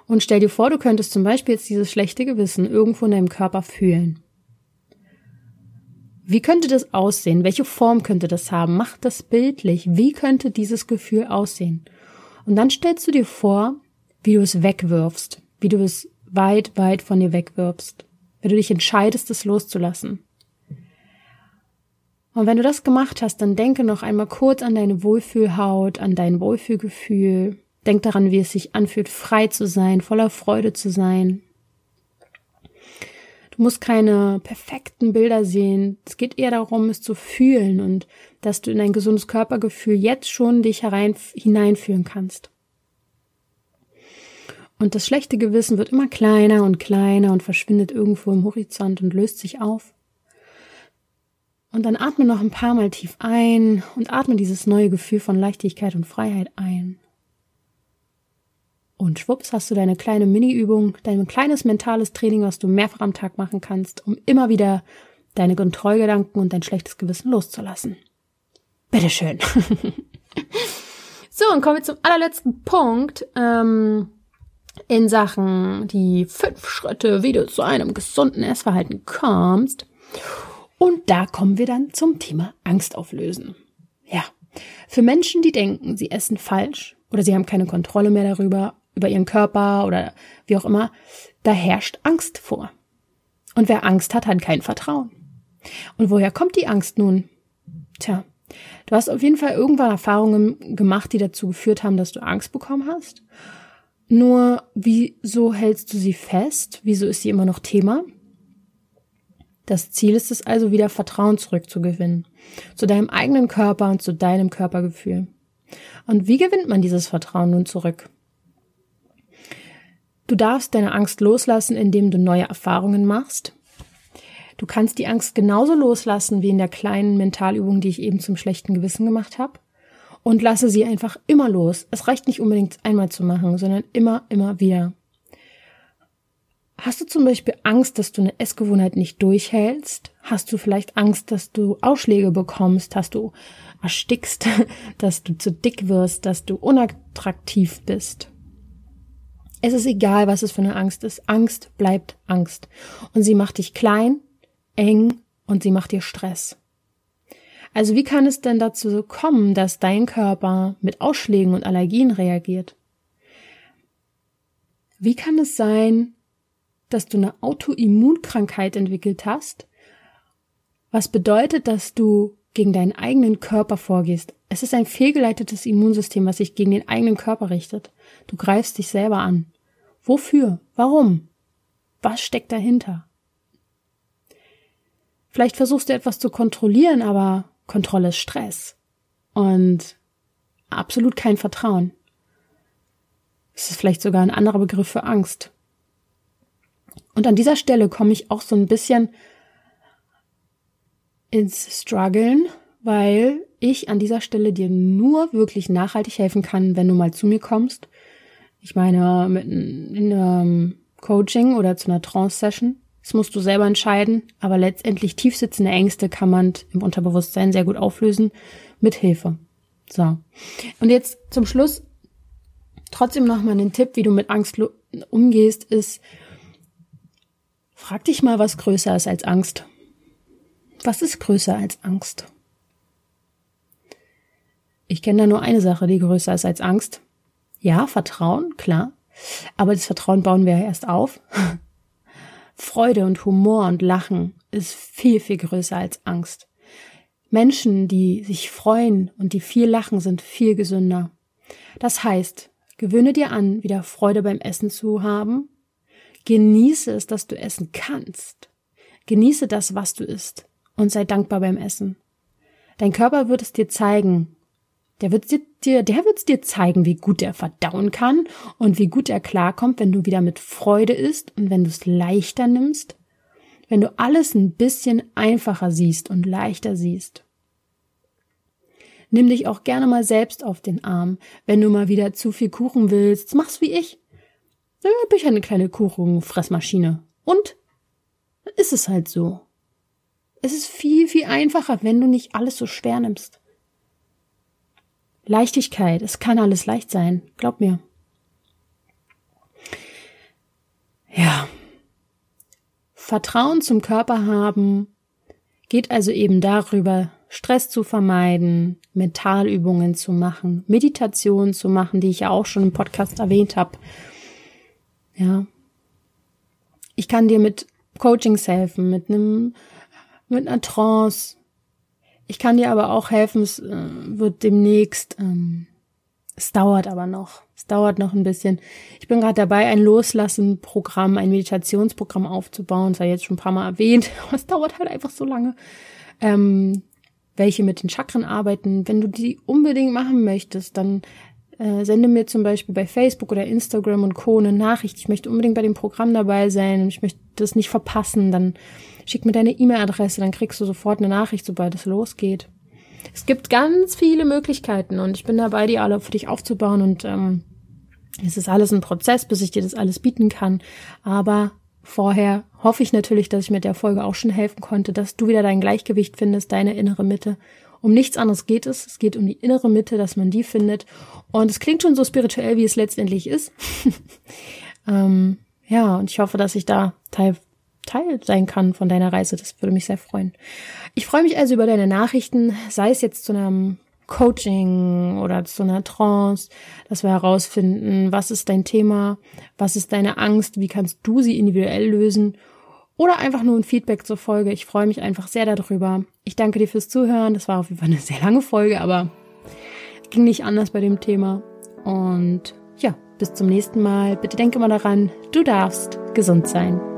Und stell dir vor, du könntest zum Beispiel jetzt dieses schlechte Gewissen irgendwo in deinem Körper fühlen. Wie könnte das aussehen? Welche Form könnte das haben? Mach das bildlich. Wie könnte dieses Gefühl aussehen? Und dann stellst du dir vor, wie du es wegwirfst, wie du es weit, weit von dir wegwirbst, wenn du dich entscheidest, es loszulassen. Und wenn du das gemacht hast, dann denke noch einmal kurz an deine Wohlfühlhaut, an dein Wohlfühlgefühl. Denk daran, wie es sich anfühlt, frei zu sein, voller Freude zu sein. Du musst keine perfekten Bilder sehen. Es geht eher darum, es zu fühlen und dass du in ein gesundes Körpergefühl jetzt schon dich herein, hineinfühlen kannst. Und das schlechte Gewissen wird immer kleiner und kleiner und verschwindet irgendwo im Horizont und löst sich auf. Und dann atme noch ein paar Mal tief ein und atme dieses neue Gefühl von Leichtigkeit und Freiheit ein. Und schwupps hast du deine kleine Mini-Übung, dein kleines mentales Training, was du mehrfach am Tag machen kannst, um immer wieder deine Kontrollgedanken und dein schlechtes Gewissen loszulassen. Bitteschön. so, und kommen wir zum allerletzten Punkt. Ähm in Sachen die fünf Schritte, wie du zu einem gesunden Essverhalten kommst. Und da kommen wir dann zum Thema Angst auflösen. Ja, für Menschen, die denken, sie essen falsch oder sie haben keine Kontrolle mehr darüber, über ihren Körper oder wie auch immer, da herrscht Angst vor. Und wer Angst hat, hat kein Vertrauen. Und woher kommt die Angst nun? Tja, du hast auf jeden Fall irgendwann Erfahrungen gemacht, die dazu geführt haben, dass du Angst bekommen hast. Nur, wieso hältst du sie fest? Wieso ist sie immer noch Thema? Das Ziel ist es also, wieder Vertrauen zurückzugewinnen. Zu deinem eigenen Körper und zu deinem Körpergefühl. Und wie gewinnt man dieses Vertrauen nun zurück? Du darfst deine Angst loslassen, indem du neue Erfahrungen machst. Du kannst die Angst genauso loslassen wie in der kleinen Mentalübung, die ich eben zum schlechten Gewissen gemacht habe und lasse sie einfach immer los. Es reicht nicht unbedingt einmal zu machen, sondern immer, immer wieder. Hast du zum Beispiel Angst, dass du eine Essgewohnheit nicht durchhältst? Hast du vielleicht Angst, dass du Ausschläge bekommst? Hast du erstickst, dass du zu dick wirst, dass du unattraktiv bist? Es ist egal, was es für eine Angst ist. Angst bleibt Angst. Und sie macht dich klein, eng und sie macht dir Stress. Also wie kann es denn dazu kommen, dass dein Körper mit Ausschlägen und Allergien reagiert? Wie kann es sein, dass du eine Autoimmunkrankheit entwickelt hast, was bedeutet, dass du gegen deinen eigenen Körper vorgehst. Es ist ein fehlgeleitetes Immunsystem, was sich gegen den eigenen Körper richtet. Du greifst dich selber an. Wofür? Warum? Was steckt dahinter? Vielleicht versuchst du etwas zu kontrollieren, aber Kontrolle ist Stress und absolut kein Vertrauen. Es ist vielleicht sogar ein anderer Begriff für Angst. Und an dieser Stelle komme ich auch so ein bisschen ins Struggeln, weil ich an dieser Stelle dir nur wirklich nachhaltig helfen kann, wenn du mal zu mir kommst. Ich meine, mit in einem Coaching oder zu einer Trance-Session. Das musst du selber entscheiden, aber letztendlich tiefsitzende Ängste kann man im Unterbewusstsein sehr gut auflösen mit Hilfe. So. Und jetzt zum Schluss trotzdem nochmal einen Tipp, wie du mit Angst umgehst, ist, frag dich mal, was größer ist als Angst. Was ist größer als Angst? Ich kenne da nur eine Sache, die größer ist als Angst. Ja, Vertrauen, klar. Aber das Vertrauen bauen wir ja erst auf. Freude und Humor und Lachen ist viel, viel größer als Angst. Menschen, die sich freuen und die viel lachen, sind viel gesünder. Das heißt, gewöhne dir an, wieder Freude beim Essen zu haben. Genieße es, dass du essen kannst. Genieße das, was du isst und sei dankbar beim Essen. Dein Körper wird es dir zeigen. Der wird dir, der wird dir zeigen, wie gut er verdauen kann und wie gut er klarkommt, wenn du wieder mit Freude isst und wenn du es leichter nimmst, wenn du alles ein bisschen einfacher siehst und leichter siehst. Nimm dich auch gerne mal selbst auf den Arm, wenn du mal wieder zu viel Kuchen willst. Mach's wie ich. Dann bin ich eine kleine Kuchenfressmaschine. Und? Ist es halt so. Es ist viel, viel einfacher, wenn du nicht alles so schwer nimmst. Leichtigkeit, es kann alles leicht sein, glaub mir. Ja. Vertrauen zum Körper haben geht also eben darüber, Stress zu vermeiden, Mentalübungen zu machen, Meditation zu machen, die ich ja auch schon im Podcast erwähnt habe. Ja. Ich kann dir mit Coachings helfen, mit einem mit einer Trance. Ich kann dir aber auch helfen, es äh, wird demnächst, ähm, es dauert aber noch. Es dauert noch ein bisschen. Ich bin gerade dabei, ein Loslassen-Programm, ein Meditationsprogramm aufzubauen. Das ich jetzt schon ein paar Mal erwähnt. es dauert halt einfach so lange. Ähm, welche mit den Chakren arbeiten. Wenn du die unbedingt machen möchtest, dann äh, sende mir zum Beispiel bei Facebook oder Instagram und Co. eine Nachricht. Ich möchte unbedingt bei dem Programm dabei sein und ich möchte das nicht verpassen. Dann schick mir deine E-Mail-Adresse, dann kriegst du sofort eine Nachricht, sobald es losgeht. Es gibt ganz viele Möglichkeiten und ich bin dabei, die alle für dich aufzubauen und ähm, es ist alles ein Prozess, bis ich dir das alles bieten kann. Aber vorher hoffe ich natürlich, dass ich mit der Folge auch schon helfen konnte, dass du wieder dein Gleichgewicht findest, deine innere Mitte. Um nichts anderes geht es. Es geht um die innere Mitte, dass man die findet. Und es klingt schon so spirituell, wie es letztendlich ist. ähm, ja, und ich hoffe, dass ich da Teil Teil sein kann von deiner Reise. Das würde mich sehr freuen. Ich freue mich also über deine Nachrichten, sei es jetzt zu einem Coaching oder zu einer Trance, dass wir herausfinden, was ist dein Thema, was ist deine Angst, wie kannst du sie individuell lösen oder einfach nur ein Feedback zur Folge. Ich freue mich einfach sehr darüber. Ich danke dir fürs Zuhören. Das war auf jeden Fall eine sehr lange Folge, aber ging nicht anders bei dem Thema. Und ja, bis zum nächsten Mal. Bitte denke mal daran, du darfst gesund sein.